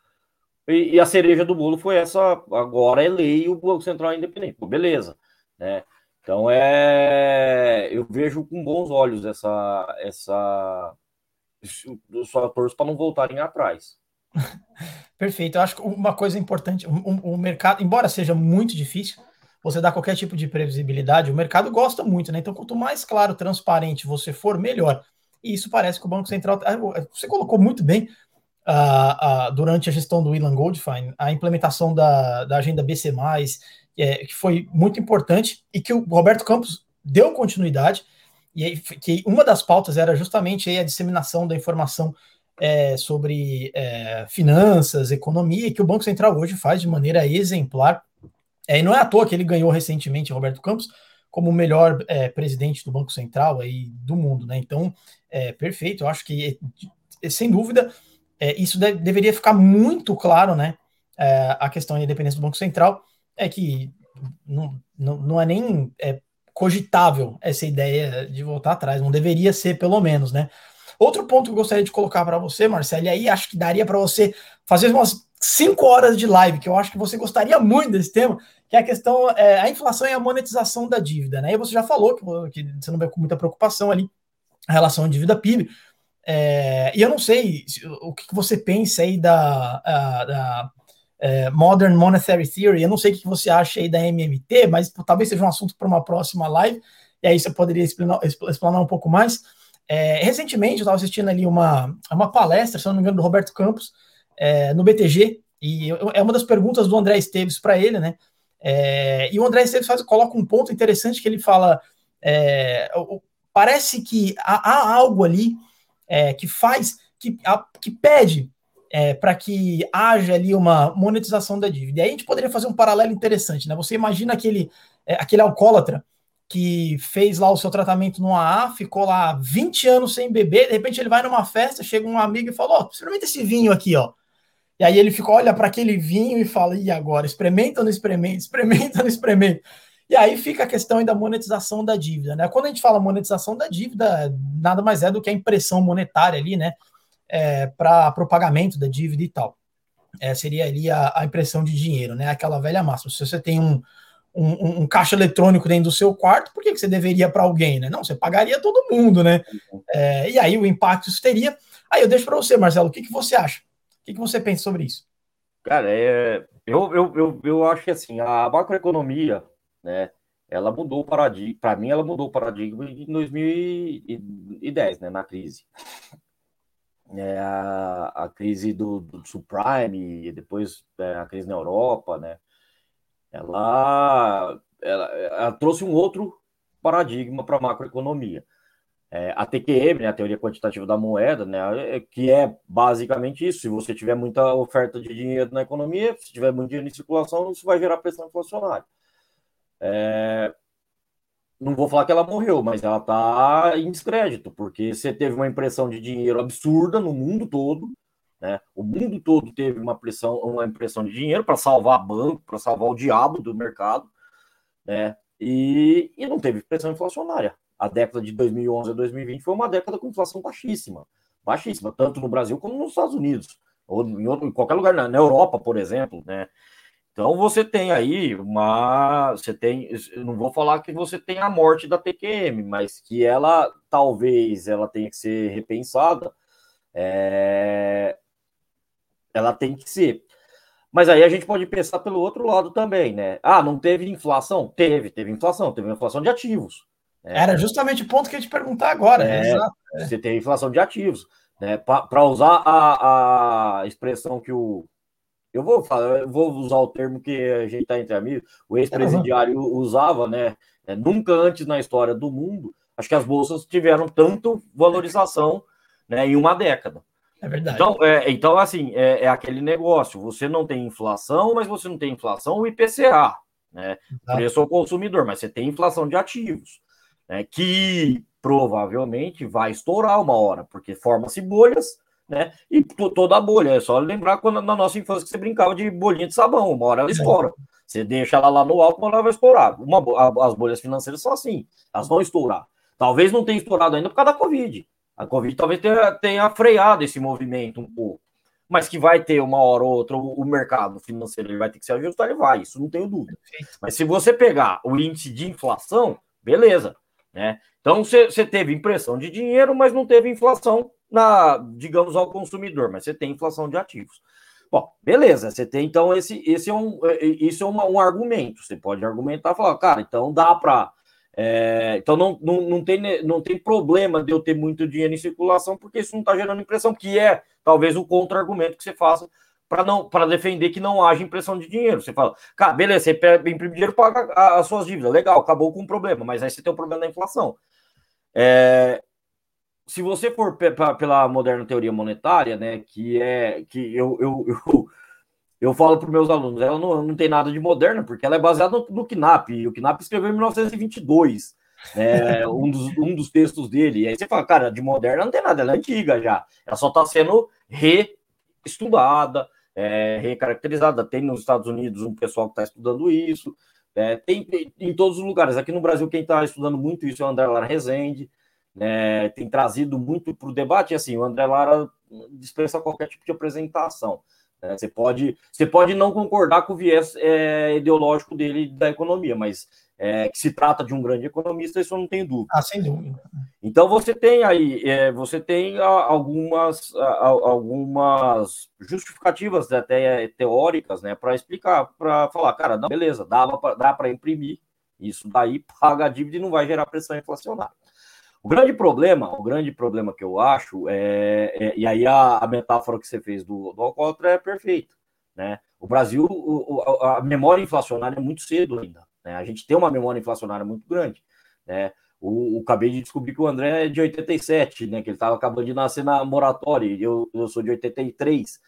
e, e, a cereja do bolo foi essa, agora é lei o Banco Central é independente. Pô, beleza, né? Então é, eu vejo com bons olhos essa essa os fatores para não voltarem atrás. *laughs* Perfeito. Eu acho que uma coisa importante, o, o, mercado, embora seja muito difícil, você dar qualquer tipo de previsibilidade, o mercado gosta muito, né? Então, quanto mais claro, transparente você for, melhor. E isso parece que o Banco Central. Ah, você colocou muito bem uh, uh, durante a gestão do Ilan Goldfein, a implementação da, da agenda BC, é, que foi muito importante e que o Roberto Campos deu continuidade, e aí, que uma das pautas era justamente a disseminação da informação é, sobre é, finanças, economia, que o Banco Central hoje faz de maneira exemplar. É, e não é à toa que ele ganhou recentemente, Roberto Campos, como o melhor é, presidente do Banco Central aí do mundo, né? Então, é perfeito. Eu acho que, sem dúvida, é, isso de, deveria ficar muito claro, né? É, a questão da independência do Banco Central é que não, não, não é nem é, cogitável essa ideia de voltar atrás, não deveria ser, pelo menos, né? Outro ponto que eu gostaria de colocar para você, Marcelo, e aí acho que daria para você fazer umas cinco horas de live, que eu acho que você gostaria muito desse tema, que é a questão, é, a inflação e a monetização da dívida, né? E você já falou que, que você não vê com muita preocupação ali a relação dívida PIB, é, e eu não sei o que você pensa aí da, a, da é, Modern Monetary Theory, eu não sei o que você acha aí da MMT, mas talvez seja um assunto para uma próxima live, e aí você poderia explanar, explanar um pouco mais. É, recentemente eu estava assistindo ali uma, uma palestra, se não me engano, do Roberto Campos, é, no BTG, e é uma das perguntas do André Esteves para ele, né? É, e o André Esteves faz, coloca um ponto interessante que ele fala É, parece que há, há algo ali que faz, que, a, que pede é, para que haja ali uma monetização da dívida. E aí a gente poderia fazer um paralelo interessante, né? Você imagina aquele, é, aquele alcoólatra que fez lá o seu tratamento no AA, ficou lá 20 anos sem beber, de repente ele vai numa festa, chega um amigo e fala: Ó, oh, experimenta esse vinho aqui, ó. E aí ele fica, olha para aquele vinho e fala: e agora? Experimenta ou não experimenta? Experimenta ou não experimenta? E aí fica a questão da monetização da dívida, né? Quando a gente fala monetização da dívida, nada mais é do que a impressão monetária ali, né? É, para o pagamento da dívida e tal. É, seria ali a, a, impressão de dinheiro, né? Aquela velha máxima. Se você tem um, um, um, caixa eletrônico dentro do seu quarto, por que, que você deveria para alguém, né? Não, você pagaria todo mundo, né? É, e aí o impacto isso teria. Aí eu deixo para você, Marcelo, o que, que você acha? O que, que você pensa sobre isso? Cara, é, eu, eu, eu, eu acho que assim, a macroeconomia né? Ela mudou o paradigma, para mim, ela mudou o paradigma em 2010, né, na crise. É, a, a crise do, do subprime, e depois é, a crise na Europa, né? Ela, ela, ela trouxe um outro paradigma para a macroeconomia. É, a TQM, né, a teoria quantitativa da moeda, né, é, que é basicamente isso. Se você tiver muita oferta de dinheiro na economia, se tiver muito dinheiro em circulação, isso vai gerar pressão inflacionária. É, não vou falar que ela morreu, mas ela está em descrédito, porque você teve uma impressão de dinheiro absurda no mundo todo, né? O mundo todo teve uma pressão, uma impressão de dinheiro para salvar banco, para salvar o diabo do mercado, né? E, e não teve pressão inflacionária. A década de 2011 a 2020 foi uma década com inflação baixíssima, baixíssima, tanto no Brasil como nos Estados Unidos, ou em, outro, em qualquer lugar, na, na Europa, por exemplo, né? Então você tem aí uma. Você tem. Eu não vou falar que você tem a morte da TQM, mas que ela talvez ela tenha que ser repensada. É, ela tem que ser. Mas aí a gente pode pensar pelo outro lado também, né? Ah, não teve inflação? Teve, teve inflação, teve inflação de ativos. Né? Era justamente o ponto que eu ia te perguntar agora. É, você tem inflação de ativos. Né? Para usar a, a expressão que o, eu vou falar, eu vou usar o termo que a gente está entre amigos, o ex-presidiário usava, né? É, nunca antes na história do mundo, acho que as bolsas tiveram tanto valorização né, em uma década. É verdade. Então, é, então assim, é, é, aquele negócio: você não tem inflação, mas você não tem inflação o IPCA, né? Preço ao consumidor, mas você tem inflação de ativos, né? Que provavelmente vai estourar uma hora, porque forma-se bolhas né? E toda a bolha, é só lembrar quando na nossa infância que você brincava de bolinha de sabão, uma hora ela estoura. Você deixa ela lá no alto, uma hora ela vai estourar. Uma, a, as bolhas financeiras são assim, elas vão estourar. Talvez não tenha estourado ainda por causa da Covid. A Covid talvez tenha, tenha freado esse movimento um pouco. Mas que vai ter uma hora ou outra o, mercado financeiro ele vai ter que se ajustar, ele vai, isso não tenho dúvida. Mas se você pegar o índice de inflação, beleza. Né? Então você teve impressão de dinheiro, mas não teve inflação na, digamos, ao consumidor, mas você tem inflação de ativos. Bom, beleza, você tem então esse, esse é um, é, isso é um argumento. Você pode argumentar, falar, cara, então dá para, é, então não, não, não, tem, não tem problema de eu ter muito dinheiro em circulação, porque isso não está gerando impressão, que é talvez o contra-argumento que você faça para não para defender que não haja impressão de dinheiro. Você fala, cara, beleza, você imprime dinheiro, paga as suas dívidas, legal, acabou com o problema, mas aí você tem o problema da inflação. É, se você for pela moderna teoria monetária, né, que é que eu, eu, *laughs* eu, eu falo para os meus alunos, ela não, não tem nada de moderna, porque ela é baseada no, no KNAP, e o KNAP escreveu em 1922, né, *laughs* um, dos, um dos textos dele, e aí você fala, cara, de moderna não tem nada, ela é antiga já, ela só está sendo reestudada, é, recaracterizada, tem nos Estados Unidos um pessoal que está estudando isso, é, tem, tem em todos os lugares, aqui no Brasil quem está estudando muito isso é o André Lara Rezende, né, tem trazido muito para o debate. Assim, o André Lara dispensa qualquer tipo de apresentação. Né? Você, pode, você pode não concordar com o viés é, ideológico dele da economia, mas é, que se trata de um grande economista, isso eu não tenho dúvida. Ah, sem dúvida. Então você tem aí, é, você tem algumas, algumas justificativas até teóricas, né, para explicar, para falar, cara, não, beleza, dava pra, dá para imprimir isso daí, paga a dívida e não vai gerar pressão inflacionária. O grande problema, o grande problema que eu acho é, é e aí a, a, metáfora que você fez do, do alcoólatra é perfeita, né? O Brasil, o, a memória inflacionária é muito cedo ainda, né? A gente tem uma memória inflacionária muito grande, né? o, o, acabei de descobrir que o André é de 87, né? Que ele estava acabando de nascer na moratória, eu, eu sou de 83.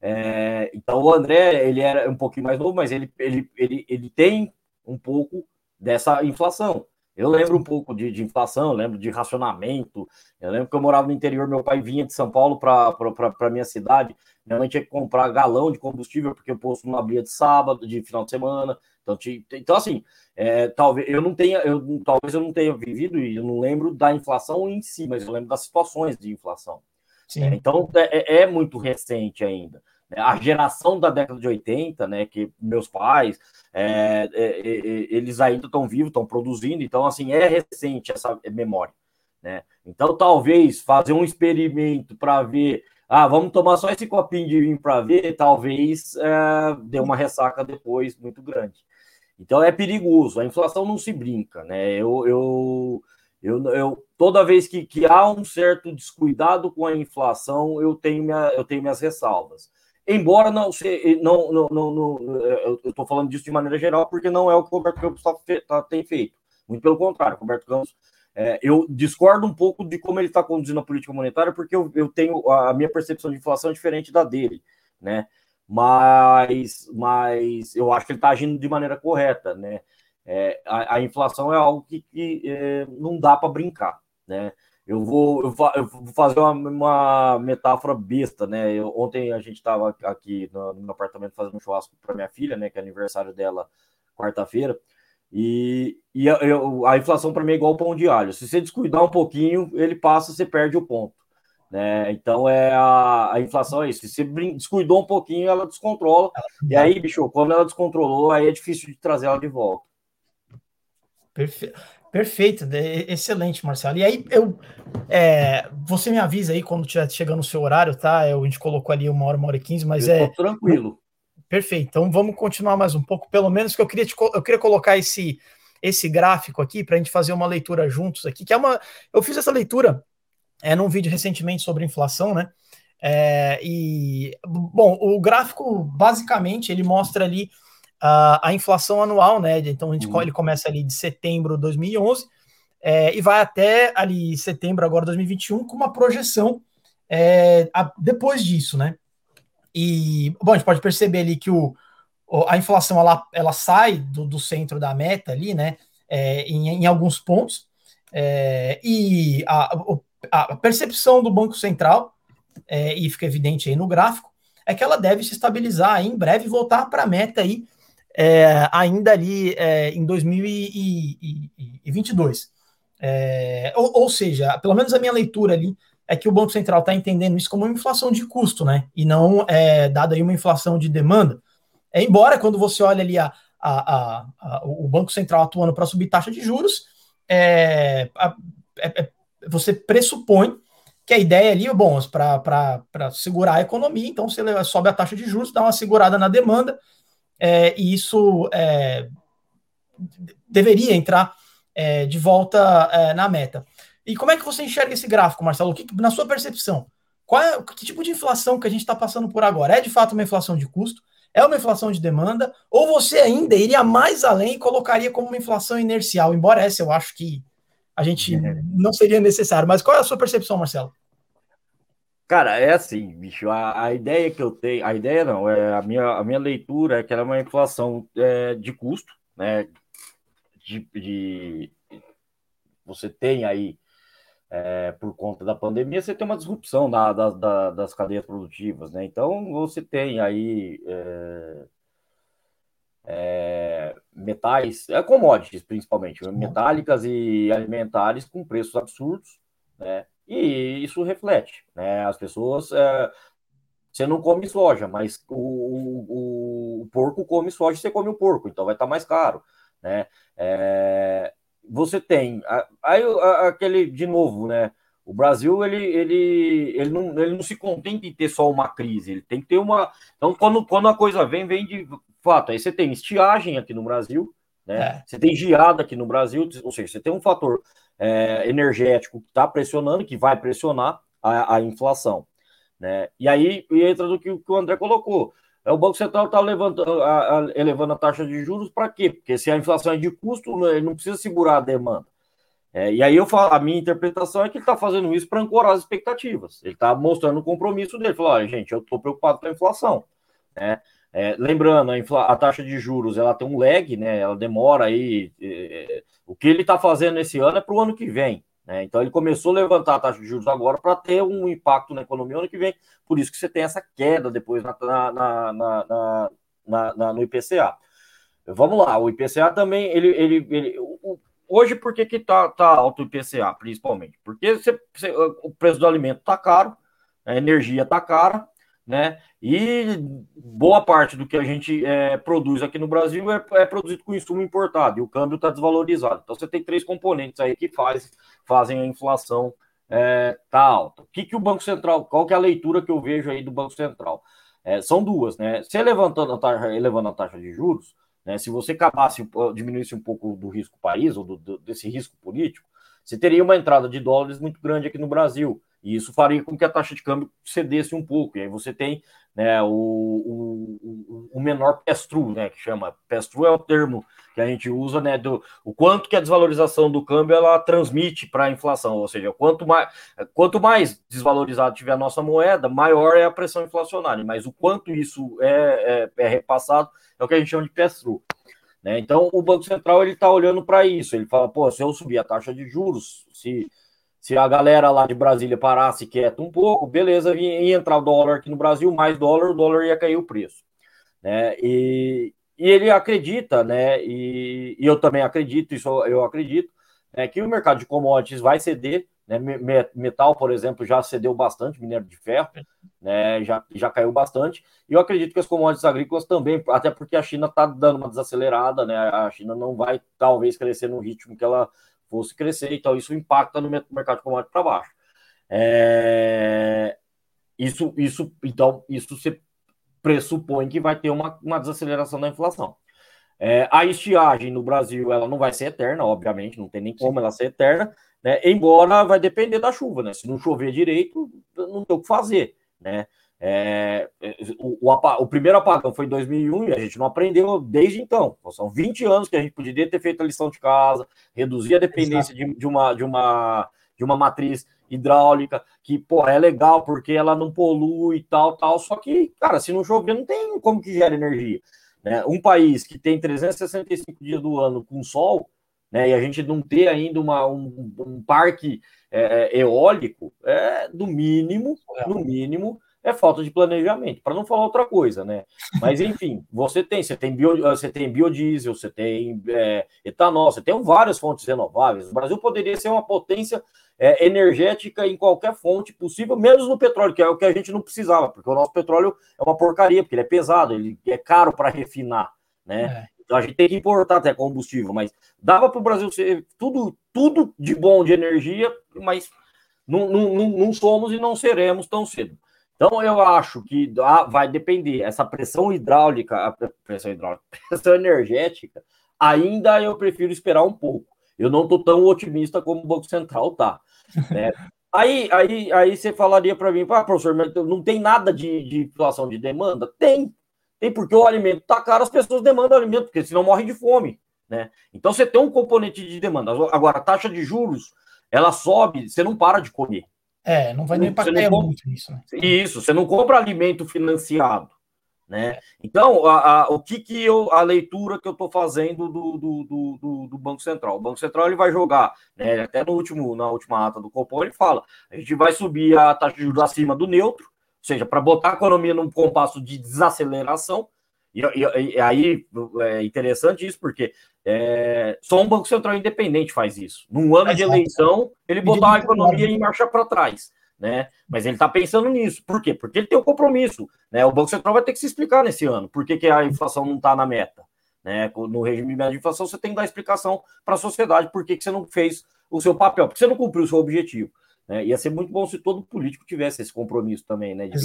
É, então o André ele era um pouquinho mais novo, mas ele, ele, ele, ele tem um pouco dessa inflação. Eu lembro um pouco de, de inflação, lembro de racionamento. Eu lembro que eu morava no interior, meu pai vinha de São Paulo para a minha cidade. Minha mãe tinha que comprar galão de combustível, porque o posto não abria de sábado, de final de semana. Então, então assim, é, talvez eu não tenha, eu, talvez eu não tenha vivido e eu não lembro da inflação em si, mas eu lembro das situações de inflação. É, então é, é muito recente ainda a geração da década de 80, né, que meus pais, é, é, é, eles ainda estão vivos, estão produzindo, então, assim, é recente essa memória, né? Então, talvez fazer um experimento para ver, ah, vamos tomar só esse copinho de vinho para ver, talvez é, dê uma ressaca depois muito grande. Então, é perigoso, a inflação não se brinca, né? Eu, eu, eu, eu toda vez que, que há um certo descuidado com a inflação, eu tenho, minha, eu tenho minhas ressalvas. Embora não seja, não, não, não, não eu estou falando disso de maneira geral, porque não é o que o Roberto Campos tá, tá, tem feito. Muito pelo contrário, o Roberto Campos, é, eu discordo um pouco de como ele está conduzindo a política monetária, porque eu, eu tenho a minha percepção de inflação é diferente da dele, né? Mas, mas eu acho que ele está agindo de maneira correta, né? É, a, a, inflação é algo que, que é, não dá para brincar, né? Eu vou, eu vou fazer uma, uma, metáfora besta, né? Eu, ontem a gente estava aqui no, no, meu apartamento fazendo um churrasco para minha filha, né? Que é aniversário dela quarta-feira. E, e a, eu, a inflação para mim é igual o pão de alho. Se você descuidar um pouquinho, ele passa, você perde o ponto. Né? Então é a, a inflação é isso. Se você descuidou um pouquinho, ela descontrola. E aí, bicho, quando ela descontrolou, aí é difícil de trazer ela de volta. Perfeito. Perfeito, excelente, Marcelo. E aí, eu, é, você me avisa aí quando estiver chegando o seu horário, tá? Eu, a gente colocou ali uma hora, uma hora e quinze, mas eu é. tranquilo. Perfeito. Então vamos continuar mais um pouco, pelo menos que eu queria, te, eu queria colocar esse, esse gráfico aqui para a gente fazer uma leitura juntos aqui, que é uma. Eu fiz essa leitura é, num vídeo recentemente sobre inflação, né? É, e bom, o gráfico basicamente ele mostra ali a, a inflação anual, né? Então a gente, uhum. ele começa ali de setembro de 2011 é, e vai até ali setembro agora 2021 com uma projeção é, a, depois disso, né? E bom, a gente pode perceber ali que o, a inflação ela, ela sai do, do centro da meta ali, né? É, em, em, alguns pontos é, e a, a, percepção do Banco Central é, e fica evidente aí no gráfico é que ela deve se estabilizar aí, em breve voltar para a meta aí é, ainda ali é, em 2022. É, ou, ou, seja, pelo menos a minha leitura ali é que o Banco Central está entendendo isso como uma inflação de custo, né? E não é, dada aí uma inflação de demanda. É, embora quando você olha ali a, a, a, o Banco Central atuando para subir taxa de juros, é, é, você pressupõe que a ideia ali, bom, para segurar a economia, então você sobe a taxa de juros, dá uma segurada na demanda, é, e isso é, deveria entrar é, de volta é, na meta. E como é que você enxerga esse gráfico, Marcelo? Que, na sua percepção, qual é, que tipo de inflação que a gente está passando por agora? É de fato uma inflação de custo? É uma inflação de demanda? Ou você ainda iria mais além e colocaria como uma inflação inercial? Embora essa eu acho que a gente é. não seria necessário. Mas qual é a sua percepção, Marcelo? Cara, é assim, bicho, a, a, ideia que eu tenho, a ideia não, é a minha, a minha leitura é que ela é uma inflação é, de custo, né? De, de, você tem aí, é, por conta da pandemia, você tem uma disrupção da, da, da, das cadeias produtivas, né? Então, você tem aí é, é metais, é, commodities principalmente, metálicas e alimentares com preços absurdos, né? E isso reflete, né? As pessoas. É, você não come soja, mas o, o, o, porco come soja, você come o porco, então vai estar tá mais caro, né? É, você tem aí aquele de novo, né? O Brasil ele, ele, ele, não, ele não se contenta em ter só uma crise, ele tem que ter uma. Então, quando, quando a coisa vem, vem de fato. Aí você tem estiagem aqui no Brasil, né? É. Você tem geada aqui no Brasil, ou seja, você tem um fator é, energético que está pressionando, que vai pressionar a, a, inflação. Né? E aí entra do que, o André colocou. É, o Banco Central está elevando a taxa de juros para quê? Porque se a inflação é de custo, né, ele não precisa segurar a demanda. É, e aí eu falo, a minha interpretação é que ele está fazendo isso para ancorar as expectativas. Ele está mostrando o compromisso dele. Olha, gente, eu estou preocupado com a inflação. Né? É, lembrando, a, a, taxa de juros ela tem um lag, né? Ela demora aí. É, o que ele está fazendo esse ano é para o ano que vem. Né? Então ele começou a levantar a taxa de juros agora para ter um impacto na economia ano que vem. Por isso que você tem essa queda depois na, na, na, na no IPCA. Vamos lá, o IPCA também, ele, ele, ele o, hoje por que que tá, tá alto o IPCA, principalmente? Porque você, você, o preço do alimento tá caro, a energia tá cara, né? E boa parte do que a gente é, produz aqui no Brasil é, é, produzido com insumo importado e o câmbio está desvalorizado. Então você tem três componentes aí que faz, fazem a inflação é, tá alta. O que, que o Banco Central, qual que é a leitura que eu vejo aí do Banco Central? É, são duas, né? Se levantando a taxa, elevando a taxa de juros, né? Se você acabasse, diminuísse um pouco do risco país, ou do, do, desse risco político, você teria uma entrada de dólares muito grande aqui no Brasil. E isso faria com que a taxa de câmbio cedesse um pouco. E aí você tem né, o, o, o menor pass-through, né, que chama. Pass-through é o termo que a gente usa, né, do o quanto que a desvalorização do câmbio ela transmite para a inflação. Ou seja, quanto mais, quanto mais desvalorizado tiver a nossa moeda, maior é a pressão inflacionária. Mas o quanto isso é, é, é repassado é o que a gente chama de pass-through. Né? Então, o Banco Central ele está olhando para isso. Ele fala, pô, se eu subir a taxa de juros, se se a galera lá de Brasília parasse quieto um pouco, beleza, ia entrar o dólar aqui no Brasil, mais dólar, o dólar ia cair o preço. Né? E, e ele acredita, né? E, e, eu também acredito, isso eu acredito, né, que o mercado de commodities vai ceder. Né? Metal, por exemplo, já cedeu bastante, minério de ferro, né? já, já caiu bastante. E eu acredito que as commodities agrícolas também, até porque a China está dando uma desacelerada, né? A China não vai talvez crescer no ritmo que ela fosse crescer, então isso impacta no mercado de commodities para baixo. É, isso, isso, então, isso se pressupõe que vai ter uma, uma desaceleração da inflação. É, a estiagem no Brasil ela não vai ser eterna, obviamente, não tem nem como ela ser eterna, né? Embora vai depender da chuva, né? Se não chover direito, não tem o que fazer, né? É, o, o, o, primeiro apagão foi em 2001 e a gente não aprendeu desde então. São 20 anos que a gente poderia ter feito a lição de casa, reduzir a dependência de, de, uma, de, uma, de uma matriz hidráulica, que pô, é legal porque ela não polui e tal, tal. Só que, cara, se não chover, não tem como que gera energia. Né? Um país que tem 365 dias do ano com sol, né, e a gente não ter ainda uma, um, um parque é, é eólico, é do mínimo, no mínimo, é falta de planejamento, para não falar outra coisa, né? Mas enfim, você tem, você tem, bio, você tem biodiesel, você tem é, etanol, você tem várias fontes renováveis. O Brasil poderia ser uma potência é, energética em qualquer fonte possível, menos no petróleo, que é o que a gente não precisava, porque o nosso petróleo é uma porcaria, porque ele é pesado, ele é caro para refinar, né? É. Então a gente tem que importar até combustível, mas dava para o Brasil ser tudo, tudo de bom de energia, mas não, não, não, não somos e não seremos tão cedo. Então, eu acho que vai depender. Essa pressão hidráulica, a pressão hidráulica, *laughs* pressão energética, ainda eu prefiro esperar um pouco. Eu não estou tão otimista como o Banco Central está. Né? *laughs* aí, aí, aí você falaria para mim, ah, professor, não tem nada de, de inflação de demanda? Tem. Tem, porque o alimento está caro, as pessoas demandam alimento, porque senão morrem de fome. Né? Então você tem um componente de demanda. Agora, a taxa de juros, ela sobe, você não para de comer. É, não vai nem impactar muito isso. Né? Isso, você não compra alimento financiado. Né? É. Então, a, a, o que, que eu, a leitura que eu estou fazendo do, do, do, do, Banco Central? O Banco Central ele vai jogar, né, até no último, na última ata do Copom, ele fala: a gente vai subir a taxa de juros acima do neutro, ou seja, para botar a economia num compasso de desaceleração, e, e, e, aí é interessante isso, porque é, só um Banco Central independente faz isso. Num ano de eleição, ele botar a economia em marcha para trás. Né? Mas ele está pensando nisso. Por quê? Porque ele tem um compromisso. Né? O Banco Central vai ter que se explicar nesse ano por que, que a inflação não está na meta. Né? No regime de inflação, você tem que dar explicação para a sociedade por que, que você não fez o seu papel, porque você não cumpriu o seu objetivo. Né? Ia ser muito bom se todo político tivesse esse compromisso também, né? De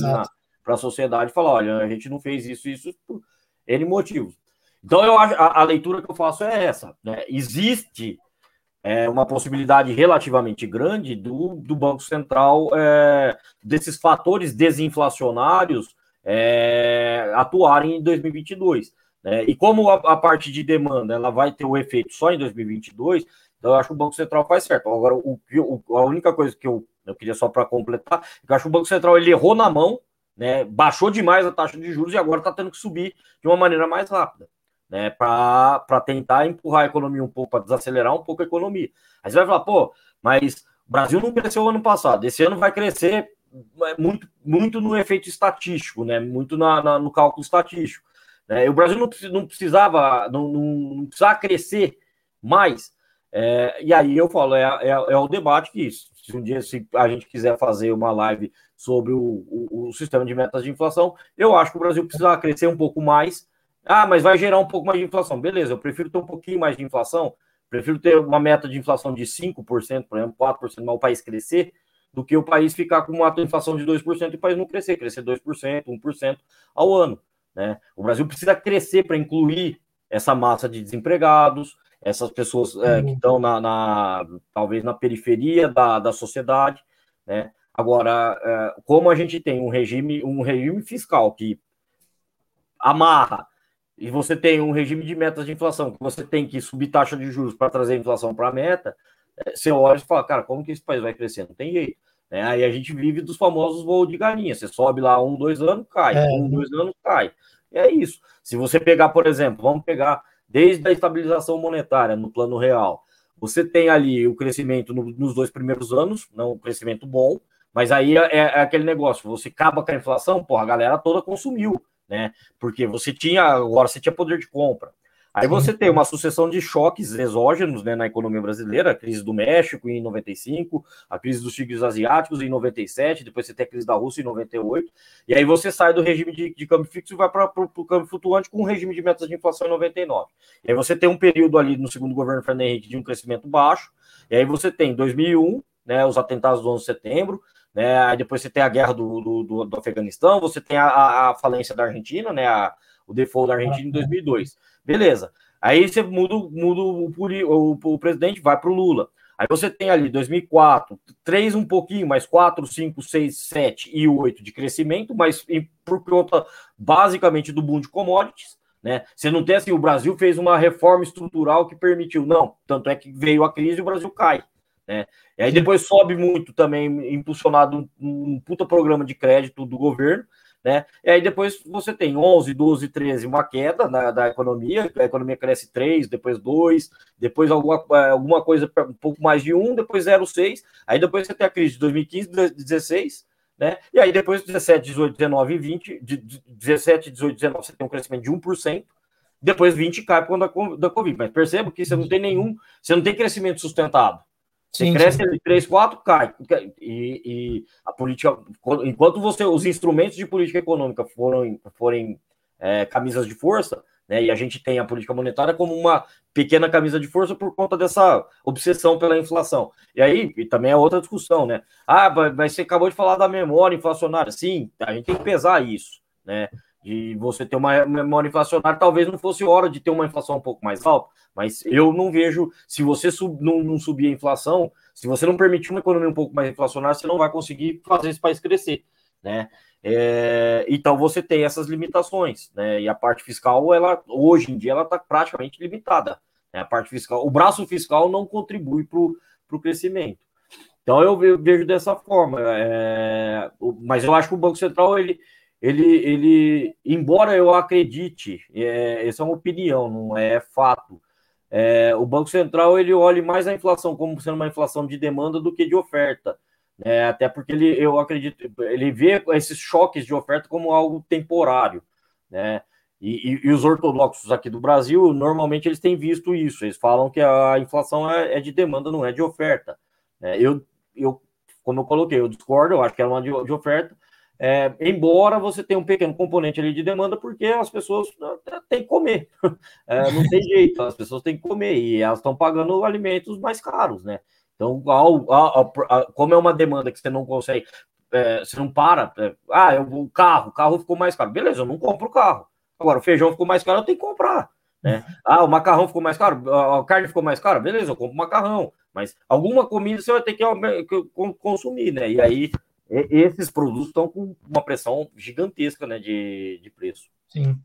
para a sociedade falar: olha, a gente não fez isso, isso, N motivos. Então, eu, a, a leitura que eu faço é essa. Né? Existe é, uma possibilidade relativamente grande do, do Banco Central, é, desses fatores desinflacionários é, atuarem em 2022. Né? E como a, a, parte de demanda ela vai ter o efeito só em 2022, Então, eu acho que o Banco Central faz certo. Agora, o, o a única coisa que eu, eu queria só para completar, é eu acho que o Banco Central ele errou na mão, né? Baixou demais a taxa de juros e agora está tendo que subir de uma maneira mais rápida. Né, para tentar empurrar a economia um pouco, para desacelerar um pouco a economia. Aí você vai falar, pô, mas o Brasil não cresceu ano passado, esse ano vai crescer é, muito, muito no efeito estatístico, né? Muito na, na no cálculo estatístico. Né? o Brasil não, não precisava, não, não, não, precisava crescer mais. É, e aí eu falo, é, é, é, o debate que. Se um dia se a gente quiser fazer uma live sobre o, o, o, sistema de metas de inflação, eu acho que o Brasil precisava crescer um pouco mais. Ah, mas vai gerar um pouco mais de inflação. Beleza, eu prefiro ter um pouquinho mais de inflação, prefiro ter uma meta de inflação de 5%, por exemplo, 4%, mas o país crescer, do que o país ficar com uma inflação de 2% e o país não crescer, crescer 2%, 1% ao ano. Né? O Brasil precisa crescer para incluir essa massa de desempregados, essas pessoas é, que estão na, na, talvez na periferia da, da sociedade. Né? Agora, é, como a gente tem um regime, um regime fiscal que amarra e você tem um regime de metas de inflação, que você tem que subir taxa de juros para trazer a inflação para a meta, é, você olha e fala, cara, como que esse país vai crescer? Não tem jeito. Né? Aí a gente vive dos famosos voos de galinha. Você sobe lá um, dois anos, cai. É. Um, dois anos, cai. É isso. Se você pegar, por exemplo, vamos pegar desde a estabilização monetária no plano real, você tem ali o crescimento no, nos dois primeiros anos, não um crescimento bom, mas aí é, é, aquele negócio, você acaba com a inflação, porra, a galera toda consumiu, né? Porque você tinha, agora você tinha poder de compra. Aí você tem uma sucessão de choques exógenos né, na economia brasileira, a crise do México em 95, a crise dos tigres asiáticos em 97, depois você tem a crise da Rússia em 98, e aí você sai do regime de, de câmbio fixo e vai para o câmbio flutuante com um regime de metas de inflação em 99. E aí você tem um período ali no segundo governo Fernando Henrique de um crescimento baixo, e aí você tem 2001, né, os atentados do 11 de setembro, né, aí depois você tem a guerra do, do, do, Afeganistão, você tem a, a, falência da Argentina, né, a, o default da Argentina em 2002. Beleza. Aí você muda, muda o, o, o presidente, vai para o Lula. Aí você tem ali 2004, 3 um pouquinho, mais 4, 5, 6, 7 e 8 de crescimento, mas por conta basicamente do boom de commodities, né? Você não tem assim, o Brasil fez uma reforma estrutural que permitiu, não. Tanto é que veio a crise e o Brasil cai. Né? E aí depois sobe muito também, impulsionado um, um puta programa de crédito do governo, né? E aí depois você tem 11, 12, 13, uma queda na, da economia, a economia cresce 3, depois 2, depois alguma, é, alguma coisa um pouco mais de 1, depois 0,6, aí depois você tem a crise de 2015, 16, né? E aí depois 17, 18, 19 e 20, de 17, 18, 19, você tem um crescimento de 1%, depois 20 cai por conta da Covid. Mas perceba que você não tem nenhum, você não tem crescimento sustentado. Você sim, cresce sim. 3, 4, cai. E, e, a política, enquanto você, os instrumentos de política econômica forem, forem é, camisas de força, né, e a gente tem a política monetária como uma pequena camisa de força por conta dessa obsessão pela inflação. E aí e também é outra discussão, né? Ah, mas você acabou de falar da memória inflacionária. Sim, a gente tem que pesar isso, né? De você ter uma memória inflacionária, talvez não fosse hora de ter uma inflação um pouco mais alta, mas eu não vejo, se você sub, não, não subir a inflação, se você não permitir uma economia um pouco mais inflacionária, você não vai conseguir fazer esse país crescer, né? É, então você tem essas limitações, né? E a parte fiscal, ela hoje em dia, ela está praticamente limitada. Né? A parte fiscal, o braço fiscal não contribui para o crescimento. Então eu vejo dessa forma, é, mas eu acho que o Banco Central ele ele, ele embora eu acredite, é, essa é uma opinião, não é fato. É, o Banco Central ele olha mais a inflação como sendo uma inflação de demanda do que de oferta. Né? Até porque ele, eu acredito, ele vê esses choques de oferta como algo temporário. Né? E, e, e, os ortodoxos aqui do Brasil, normalmente eles têm visto isso. Eles falam que a inflação é, é de demanda, não é de oferta. É, eu, eu, como eu coloquei, eu discordo, eu acho que é uma de, de oferta, é, embora você tenha um pequeno componente ali de demanda, porque as pessoas né, têm que comer, *laughs* é, não tem jeito, as pessoas têm que comer e elas estão pagando alimentos mais caros, né? Então, ao, ao, ao, como é uma demanda que você não consegue, é, você não para, é, ah, eu, o carro, o carro ficou mais caro, beleza, eu não compro o carro. Agora, o feijão ficou mais caro, eu tenho que comprar. Né? Ah, o macarrão ficou mais caro, a carne ficou mais cara, beleza, eu compro macarrão, mas alguma comida você vai ter que consumir, né? E aí esses produtos estão com uma pressão gigantesca né, de, de preço. Sim.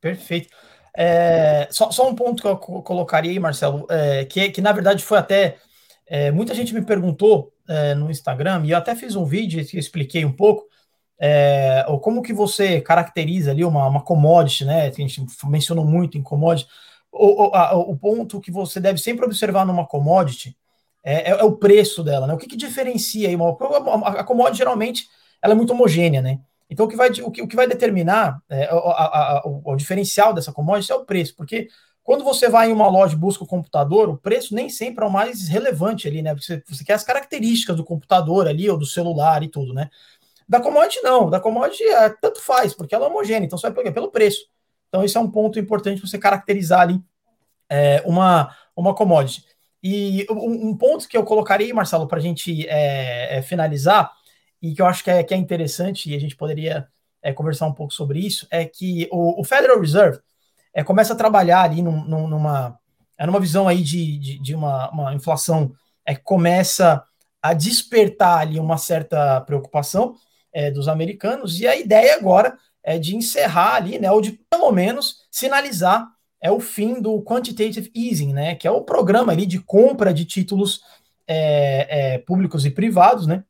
Perfeito. É, só, só, um ponto que eu colocaria aí, Marcelo, é, que, que na verdade foi até. É, muita gente me perguntou é, no Instagram, e eu até fiz um vídeo que expliquei um pouco, é, como que você caracteriza ali uma, uma commodity, né? A gente mencionou muito em commodity. O, o, a, o ponto que você deve sempre observar numa commodity é, é, é o preço dela, né? O que, que diferencia aí? Uma, a commodity geralmente ela é muito homogênea, né? Então, o que vai, o que, o que vai determinar é, a, a, a, o, o, diferencial dessa commodity é o preço, porque quando você vai em uma loja e busca o computador, o preço nem sempre é o mais relevante ali, né? Porque você, você quer as características do computador ali, ou do celular e tudo, né? Da commodity, não. Da commodity, é, tanto faz, porque ela é homogênea, então você vai pegar pelo preço. Então, esse é um ponto importante para você caracterizar ali é, uma, uma commodity. E um, um, ponto que eu colocaria, Marcelo, para a gente é, é, finalizar, e que eu acho que é, que é interessante, e a gente poderia é, conversar um pouco sobre isso, é que o, o Federal Reserve é, começa a trabalhar ali num, num, numa, é numa visão aí de, de, de uma, uma, inflação é, começa a despertar ali uma certa preocupação dos americanos, e a ideia agora é de encerrar ali, né, ou de pelo menos sinalizar é o fim do quantitative easing, né, que é o programa ali de compra de títulos é, é, públicos e privados, né,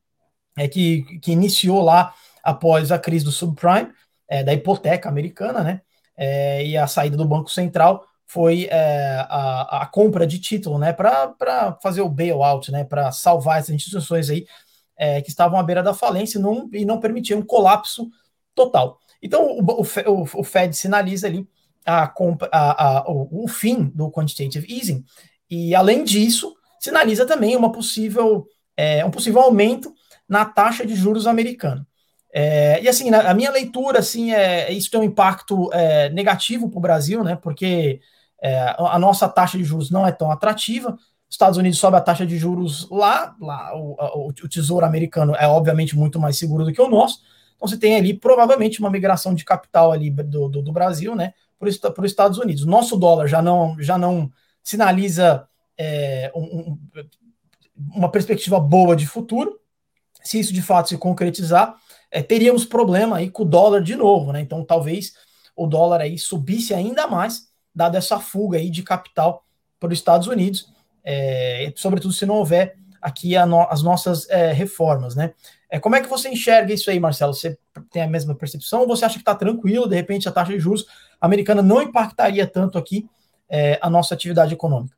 é, que, que iniciou lá após a crise do subprime, é, da hipoteca americana, né? É, e a saída do Banco Central foi é, a, a, compra de título, né? Para fazer o bailout, né? Para salvar essas instituições aí é, que estavam à beira da falência e não, e não permitiam um colapso total. Então, o, o, o Fed sinaliza ali a, a, a, o, o fim do quantitative easing, e além disso, sinaliza também uma possível, é, um possível aumento na taxa de juros americana. É, e assim, na, a minha leitura, assim, é, isso tem um impacto é, negativo para o Brasil, né? Porque é, a nossa taxa de juros não é tão atrativa. Estados Unidos sobe a taxa de juros lá, lá o, o, o, tesouro americano é obviamente muito mais seguro do que o nosso. Então você tem ali provavelmente uma migração de capital ali do, do, do Brasil, né? Para os Estados Unidos. Nosso dólar já não, já não sinaliza é, um, um, uma perspectiva boa de futuro se isso de fato se concretizar, é, teríamos problema aí com o dólar de novo, né? Então talvez o dólar aí subisse ainda mais, dada essa fuga aí de capital para os Estados Unidos, é, sobretudo se não houver aqui no, as nossas é, reformas, né? É, como é que você enxerga isso aí, Marcelo? Você tem a mesma percepção ou você acha que está tranquilo, de repente a taxa de juros americana não impactaria tanto aqui é, a nossa atividade econômica?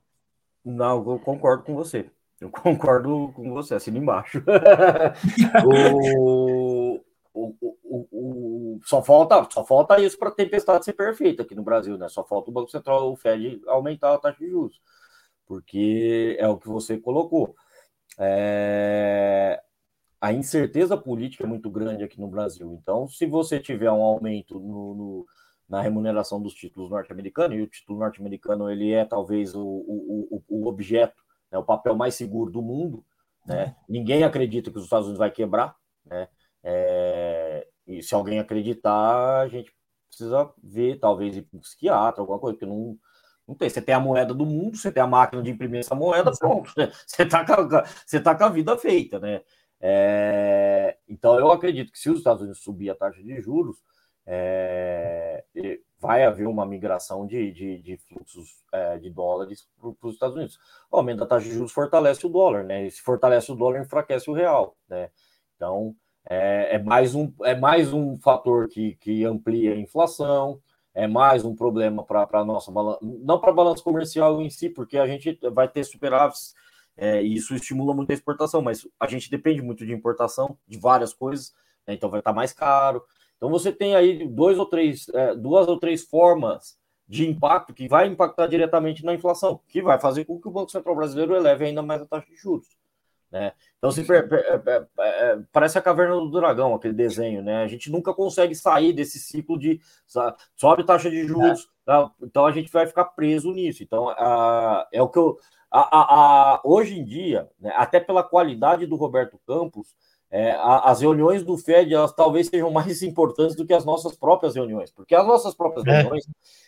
Não, eu concordo com você. Eu concordo com você, assina embaixo. *laughs* o, o, o, o, só, falta, só falta isso para a tempestade ser perfeita aqui no Brasil, né? Só falta o Banco Central, o Fed, aumentar a taxa de juros, porque é o que você colocou. É... A incerteza política é muito grande aqui no Brasil. Então, se você tiver um aumento no, no na remuneração dos títulos norte-americanos, e o título norte-americano ele é talvez o, o, o objeto né, o papel mais seguro do mundo. Né? É. Ninguém acredita que os Estados Unidos vai quebrar. Né? É, e se alguém acreditar, a gente precisa ver, talvez, ir para um psiquiatra, alguma coisa, porque não, não tem. Você tem a moeda do mundo, você tem a máquina de imprimir essa moeda, pronto. *laughs* Você está com, você tá com a vida feita, né? É, então, eu acredito que se os Estados Unidos subir a taxa de juros, é, vai haver uma migração de, de, de fluxos é, de dólares para os Estados Unidos. O aumento da taxa de juros fortalece o dólar, né? E se fortalece o dólar, enfraquece o real, né? Então, é, é mais, um, é mais um fator que, que amplia a inflação, é mais um problema para a nossa balança, não para a balança comercial em si, porque a gente vai ter superávites é, e isso estimula muito a exportação, mas a gente depende muito de importação de várias coisas, né? então vai estar tá mais caro. Então você tem aí dois ou três, é, duas ou três formas de impacto que vai impactar diretamente na inflação, que vai fazer com que o Banco Central Brasileiro eleve ainda mais a taxa de juros. Né? Então se, é, é, é, parece a caverna do dragão, aquele desenho, né? A gente nunca consegue sair desse ciclo de sobe taxa de juros, tá? então a gente vai ficar preso nisso. Então a, é o que eu. A, a, hoje em dia, né, até pela qualidade do Roberto Campos, é, as reuniões do Fed elas talvez sejam *laughs* mais importantes do que as nossas próprias reuniões, porque as nossas próprias é. reuniões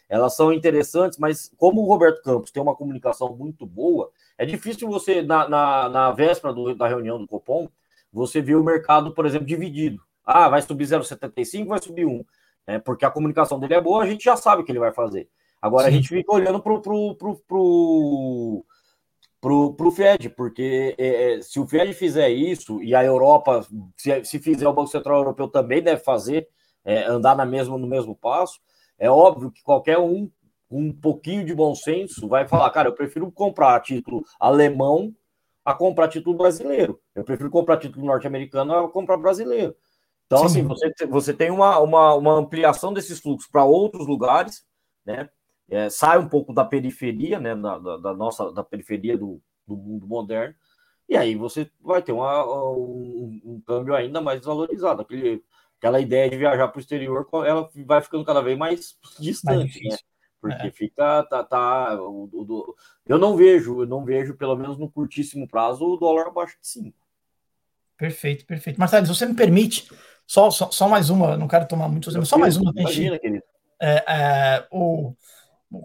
elas são interessantes, mas como o Roberto Campos tem uma comunicação muito boa, é difícil você, na, na, na véspera do, da reunião do Copom, você ver o mercado, por exemplo, dividido. Ah, vai subir 0,75, vai subir 1. Né? Porque a comunicação dele é boa, a gente já sabe o que ele vai fazer. Agora Sim. a gente fica olhando para o pro, pro, pro, pro Fed, porque é, é, se o Fed fizer isso e a Europa, se, se fizer o Banco Central Europeu também deve fazer, é, andar na mesma, no mesmo passo, é óbvio que qualquer um um pouquinho de bom senso vai falar, cara, eu prefiro comprar título alemão a comprar título brasileiro. Eu prefiro comprar título norte-americano a comprar brasileiro. Então, Sim. assim, você, você tem uma, uma, uma ampliação desses fluxos para outros lugares, né? É, sai um pouco da periferia, né? Da, da, da, nossa da periferia do, do mundo moderno, e aí você vai ter uma, um, um câmbio ainda mais desvalorizado. Aquele, aquela ideia de viajar para o exterior, ela vai ficando cada vez mais distante, mais né? Porque é. fica, tá, tá o, o, eu não vejo, eu não vejo, pelo menos no curtíssimo prazo, o dólar abaixo de 5. Perfeito, perfeito. Marcelo, se você me permite, só, só, só mais uma, não quero tomar muito, só mais uma. Imagina, querido. É, é, o,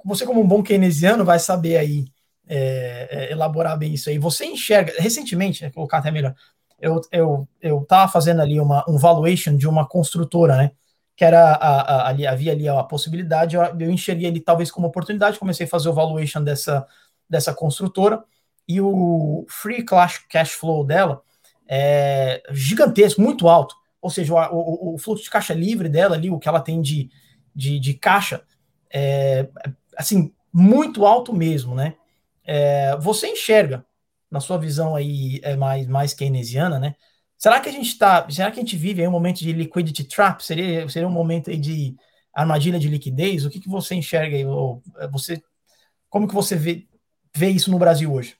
você, como um bom keynesiano, vai saber aí é, é, elaborar bem isso aí. Você enxerga, recentemente, né, colocar até melhor, eu, eu, eu tava fazendo ali uma, um valuation de uma construtora, né? Que era a, a, ali, havia ali a possibilidade, eu, eu enxerguei ali talvez como oportunidade, comecei a fazer o valuation dessa, dessa construtora e o free cash, flow dela é gigantesco, muito alto. Ou seja, o, o, o, fluxo de caixa livre dela ali, o que ela tem de, de, de caixa, é, assim, muito alto mesmo, né? É, você enxerga, na sua visão aí é mais, mais keynesiana, né? Será que a gente está, será que a gente vive um momento de liquidity trap? Seria, seria um momento de armadilha de liquidez? O que, que você enxerga aí? É, você, como que você vê, vê isso no Brasil hoje?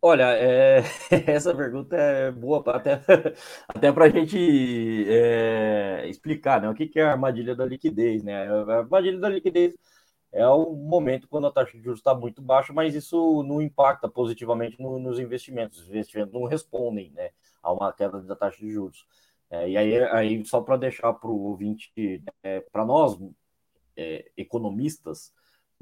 Olha, é, *laughs* essa pergunta é boa até, *laughs* até para a gente é, explicar né, o que, que é a armadilha da liquidez. Né? A armadilha da liquidez é o momento quando a taxa de juros está muito baixa, mas isso não impacta positivamente no, nos investimentos. Os investimentos não respondem né, a uma queda da taxa de juros. É, e aí, aí só para deixar para o ouvinte, é, para nós, é, economistas,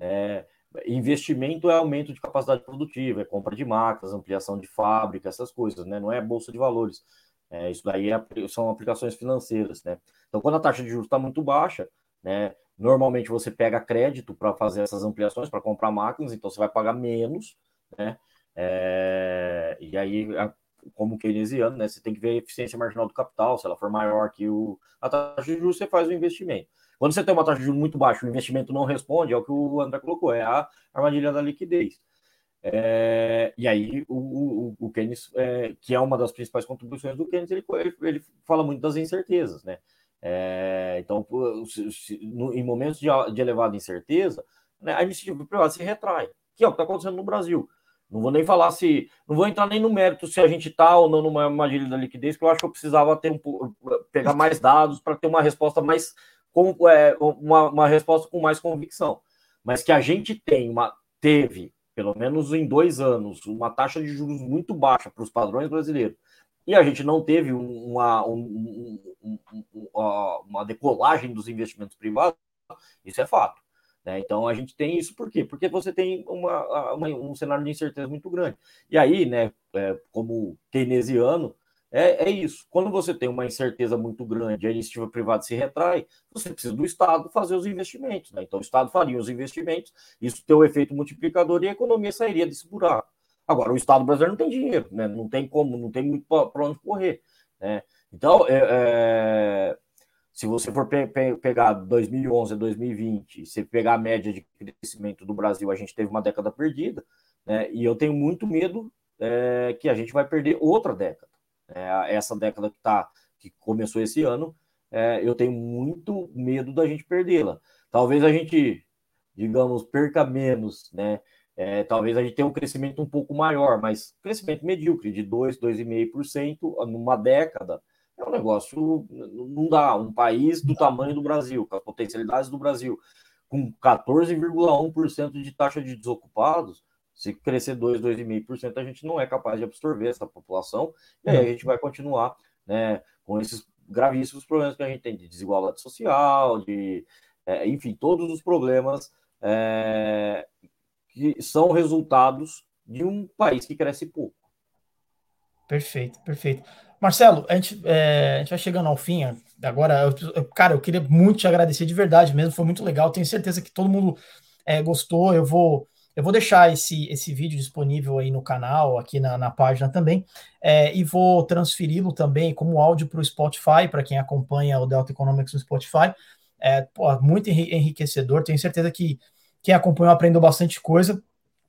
é, investimento é aumento de capacidade produtiva, é compra de máquinas, ampliação de fábrica, essas coisas, né? Não é bolsa de valores. É, isso daí é, são aplicações financeiras, né? Então, quando a taxa de juros está muito baixa, né? Normalmente você pega crédito para fazer essas ampliações, para comprar máquinas, então você vai pagar menos, né? É, e aí, como keynesiano, né? Você tem que ver a eficiência marginal do capital, se ela for maior que o, a taxa de juros, você faz o investimento. Quando você tem uma taxa de juros muito baixa, o investimento não responde, é o que o André colocou, é a armadilha da liquidez. É, e aí o, o, o Keynes, é, que é uma das principais contribuições do Keynes, ele, ele, fala muito das incertezas, né? É, então, se, se, no, em momentos de, de, elevada incerteza, né, a iniciativa privada se retrai, que é o que está acontecendo no Brasil. Não vou nem falar se. Não vou entrar nem no mérito se a gente está ou não numa armadilha da liquidez, que eu acho que eu precisava ter um, pegar mais dados para ter uma resposta mais com é, uma, uma resposta com mais convicção. Mas que a gente tem uma, teve, pelo menos em dois anos, uma taxa de juros muito baixa para os padrões brasileiros, e a gente não teve uma, um, um, um, uma decolagem dos investimentos privados, isso é fato. Né? Então a gente tem isso por quê? Porque você tem uma, uma, um cenário de incerteza muito grande. E aí, né, é, como keynesiano, é, é isso. Quando você tem uma incerteza muito grande, a iniciativa privada se retrai, você precisa do Estado fazer os investimentos. Né? Então, o Estado faria os investimentos, isso tem um efeito multiplicador e a economia sairia desse buraco. Agora, o Estado brasileiro não tem dinheiro, né? não tem como, não tem muito para onde correr. Né? Então, é, é, se você for pe pe pegar 2011 a 2020, se pegar a média de crescimento do Brasil, a gente teve uma década perdida, né? e eu tenho muito medo é, que a gente vai perder outra década. É, essa década que, tá, que começou esse ano, é, eu tenho muito medo da gente perdê-la. Talvez a gente, digamos, perca menos, né? É, talvez a gente tenha um crescimento um pouco maior, mas crescimento medíocre de 2, 2,5% numa década é um negócio, não dá. Um país do tamanho do Brasil, com as potencialidades do Brasil, com 14,1% de taxa de desocupados, se crescer 2, 2,5%, a gente não é capaz de absorver essa população, e aí a gente vai continuar né, com esses gravíssimos problemas que a gente tem de desigualdade social, de, é, enfim, todos os problemas é, que são resultados de um país que cresce pouco. Perfeito, perfeito. Marcelo, a gente, é, a gente vai chegando ao fim. Agora, eu, cara, eu queria muito te agradecer de verdade mesmo, foi muito legal. Tenho certeza que todo mundo é, gostou, eu vou eu vou deixar esse, esse vídeo disponível aí no canal, aqui na, na página também, é, e vou transferi-lo também como áudio para o Spotify, para quem acompanha o Delta Economics no Spotify. É pô, muito enriquecedor, tenho certeza que quem acompanhou aprendeu bastante coisa.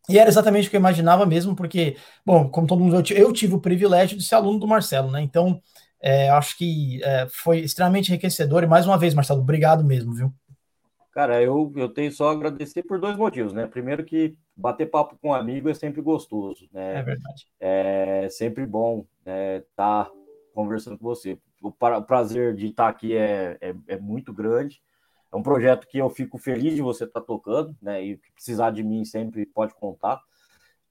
E era exatamente o que eu imaginava mesmo, porque, bom, como todo mundo, eu tive o privilégio de ser aluno do Marcelo, né? Então, é, acho que é, foi extremamente enriquecedor. E mais uma vez, Marcelo, obrigado mesmo, viu? Cara, eu, eu tenho só a agradecer por dois motivos, né? Primeiro que bater papo com um amigo é sempre gostoso, né? É verdade. É sempre bom estar né, tá conversando com você. O, prazer de estar aqui é, é, é, muito grande. É um projeto que eu fico feliz de você estar tá tocando, né? E precisar de mim sempre pode contar.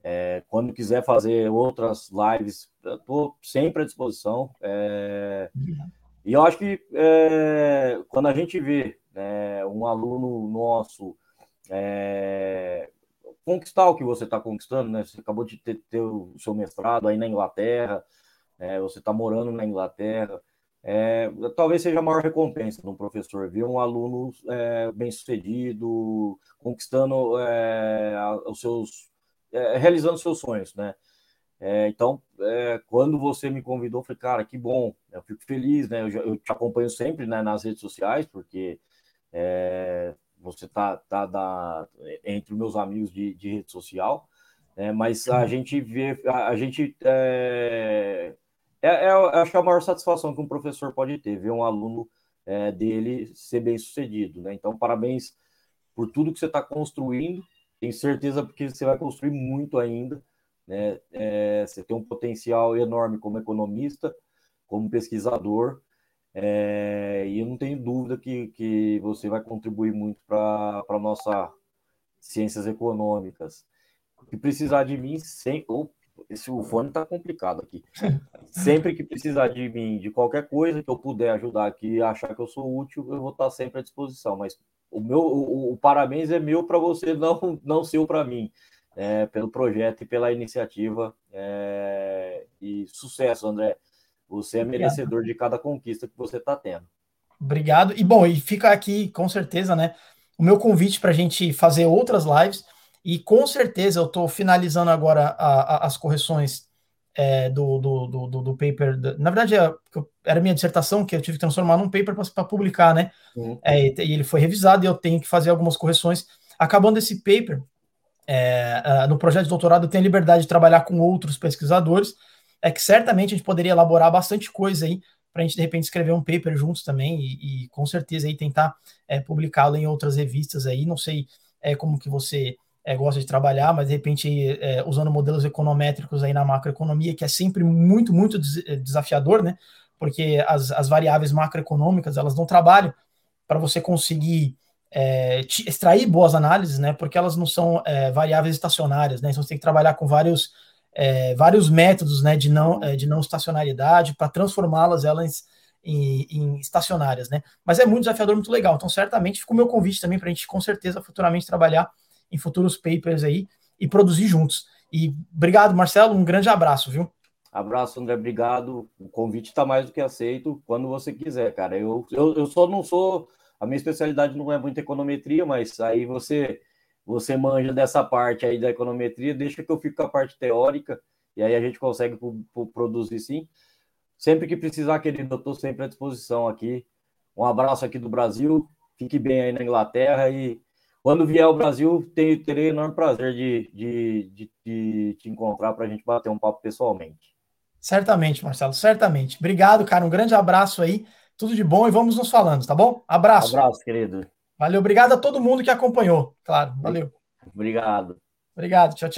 É, quando quiser fazer outras lives, eu estou sempre à disposição. É, uhum. E eu acho que é, quando a gente vê né, um aluno nosso é, conquistar o que você está conquistando, né? Você acabou de ter, ter, o seu mestrado aí na Inglaterra, é, você está morando na Inglaterra. É, talvez seja a maior recompensa de um professor ver um aluno é, bem sucedido, conquistando é, os seus, é, realizando seus sonhos, né? É, então, é, quando você me convidou, eu falei, cara, que bom, eu fico feliz, né? Eu, eu te acompanho sempre né, nas redes sociais, porque você tá, tá da, entre meus amigos de, de rede social, né? mas a gente vê, a, a gente é, é, acho que é a maior satisfação que um professor pode ter, ver um aluno é, dele ser bem sucedido, né? Então, parabéns por tudo que você está construindo, tenho certeza porque você vai construir muito ainda, né? É, você tem um potencial enorme como economista, como pesquisador, é, e eu não tenho dúvida que, que você vai contribuir muito para a nossa ciências econômicas. Se precisar de mim, sem, oh, esse o fone está complicado aqui. Sempre que precisar de mim, de qualquer coisa que eu puder ajudar aqui, achar que eu sou útil, eu vou estar sempre à disposição. Mas o meu, o, o parabéns é meu para você, *laughs* não não seu para mim, é, pelo projeto e pela iniciativa. É, e sucesso, André. Você é merecedor Obrigado. de cada conquista que você está tendo. Obrigado. E bom, e fica aqui com certeza, né? O meu convite para a gente fazer outras lives. E com certeza eu estou finalizando agora a, a, as correções é, do, do, do, do, paper. Na verdade, é, era minha dissertação que eu tive que transformar num paper para publicar, né? Uhum. É, e ele foi revisado e eu tenho que fazer algumas correções. Acabando esse paper, é, no projeto de doutorado, eu tenho a liberdade de trabalhar com outros pesquisadores é que certamente a gente poderia elaborar bastante coisa aí para a gente de repente escrever um paper juntos também e, e com certeza aí tentar é, publicá-lo em outras revistas aí. Não sei é, como que você é, gosta de trabalhar, mas de repente é, usando modelos econométricos aí na macroeconomia, que é sempre muito, muito é, desafiador, né? Porque as, as variáveis macroeconômicas elas dão trabalho para você conseguir é, extrair boas análises, né? Porque elas não são é, variáveis estacionárias, né? Então você tem que trabalhar com vários é, vários métodos né, de, não, de não estacionalidade para transformá-las elas em, em, estacionárias, né? Mas é muito desafiador, muito legal. Então, certamente, fica o meu convite também para a gente, com certeza, futuramente trabalhar em futuros papers aí e produzir juntos. E obrigado, Marcelo, um grande abraço, viu? Abraço, André, obrigado. O convite está mais do que aceito quando você quiser, cara. Eu, eu, eu só não sou. A minha especialidade não é muito econometria, mas aí você você manja dessa parte aí da econometria, deixa que eu fico com a parte teórica, e aí a gente consegue produzir sim. Sempre que precisar, querido, eu estou sempre à disposição aqui. Um abraço aqui do Brasil, fique bem aí na Inglaterra e quando vier ao Brasil, tenho, terei enorme prazer de, de, de, de te encontrar para a gente bater um papo pessoalmente. Certamente, Marcelo, certamente. Obrigado, cara. Um grande abraço aí. Tudo de bom e vamos nos falando, tá bom? Abraço. Abraço, querido. Valeu, obrigado a todo mundo que acompanhou. Claro, valeu. Obrigado. Obrigado, tchau, tchau.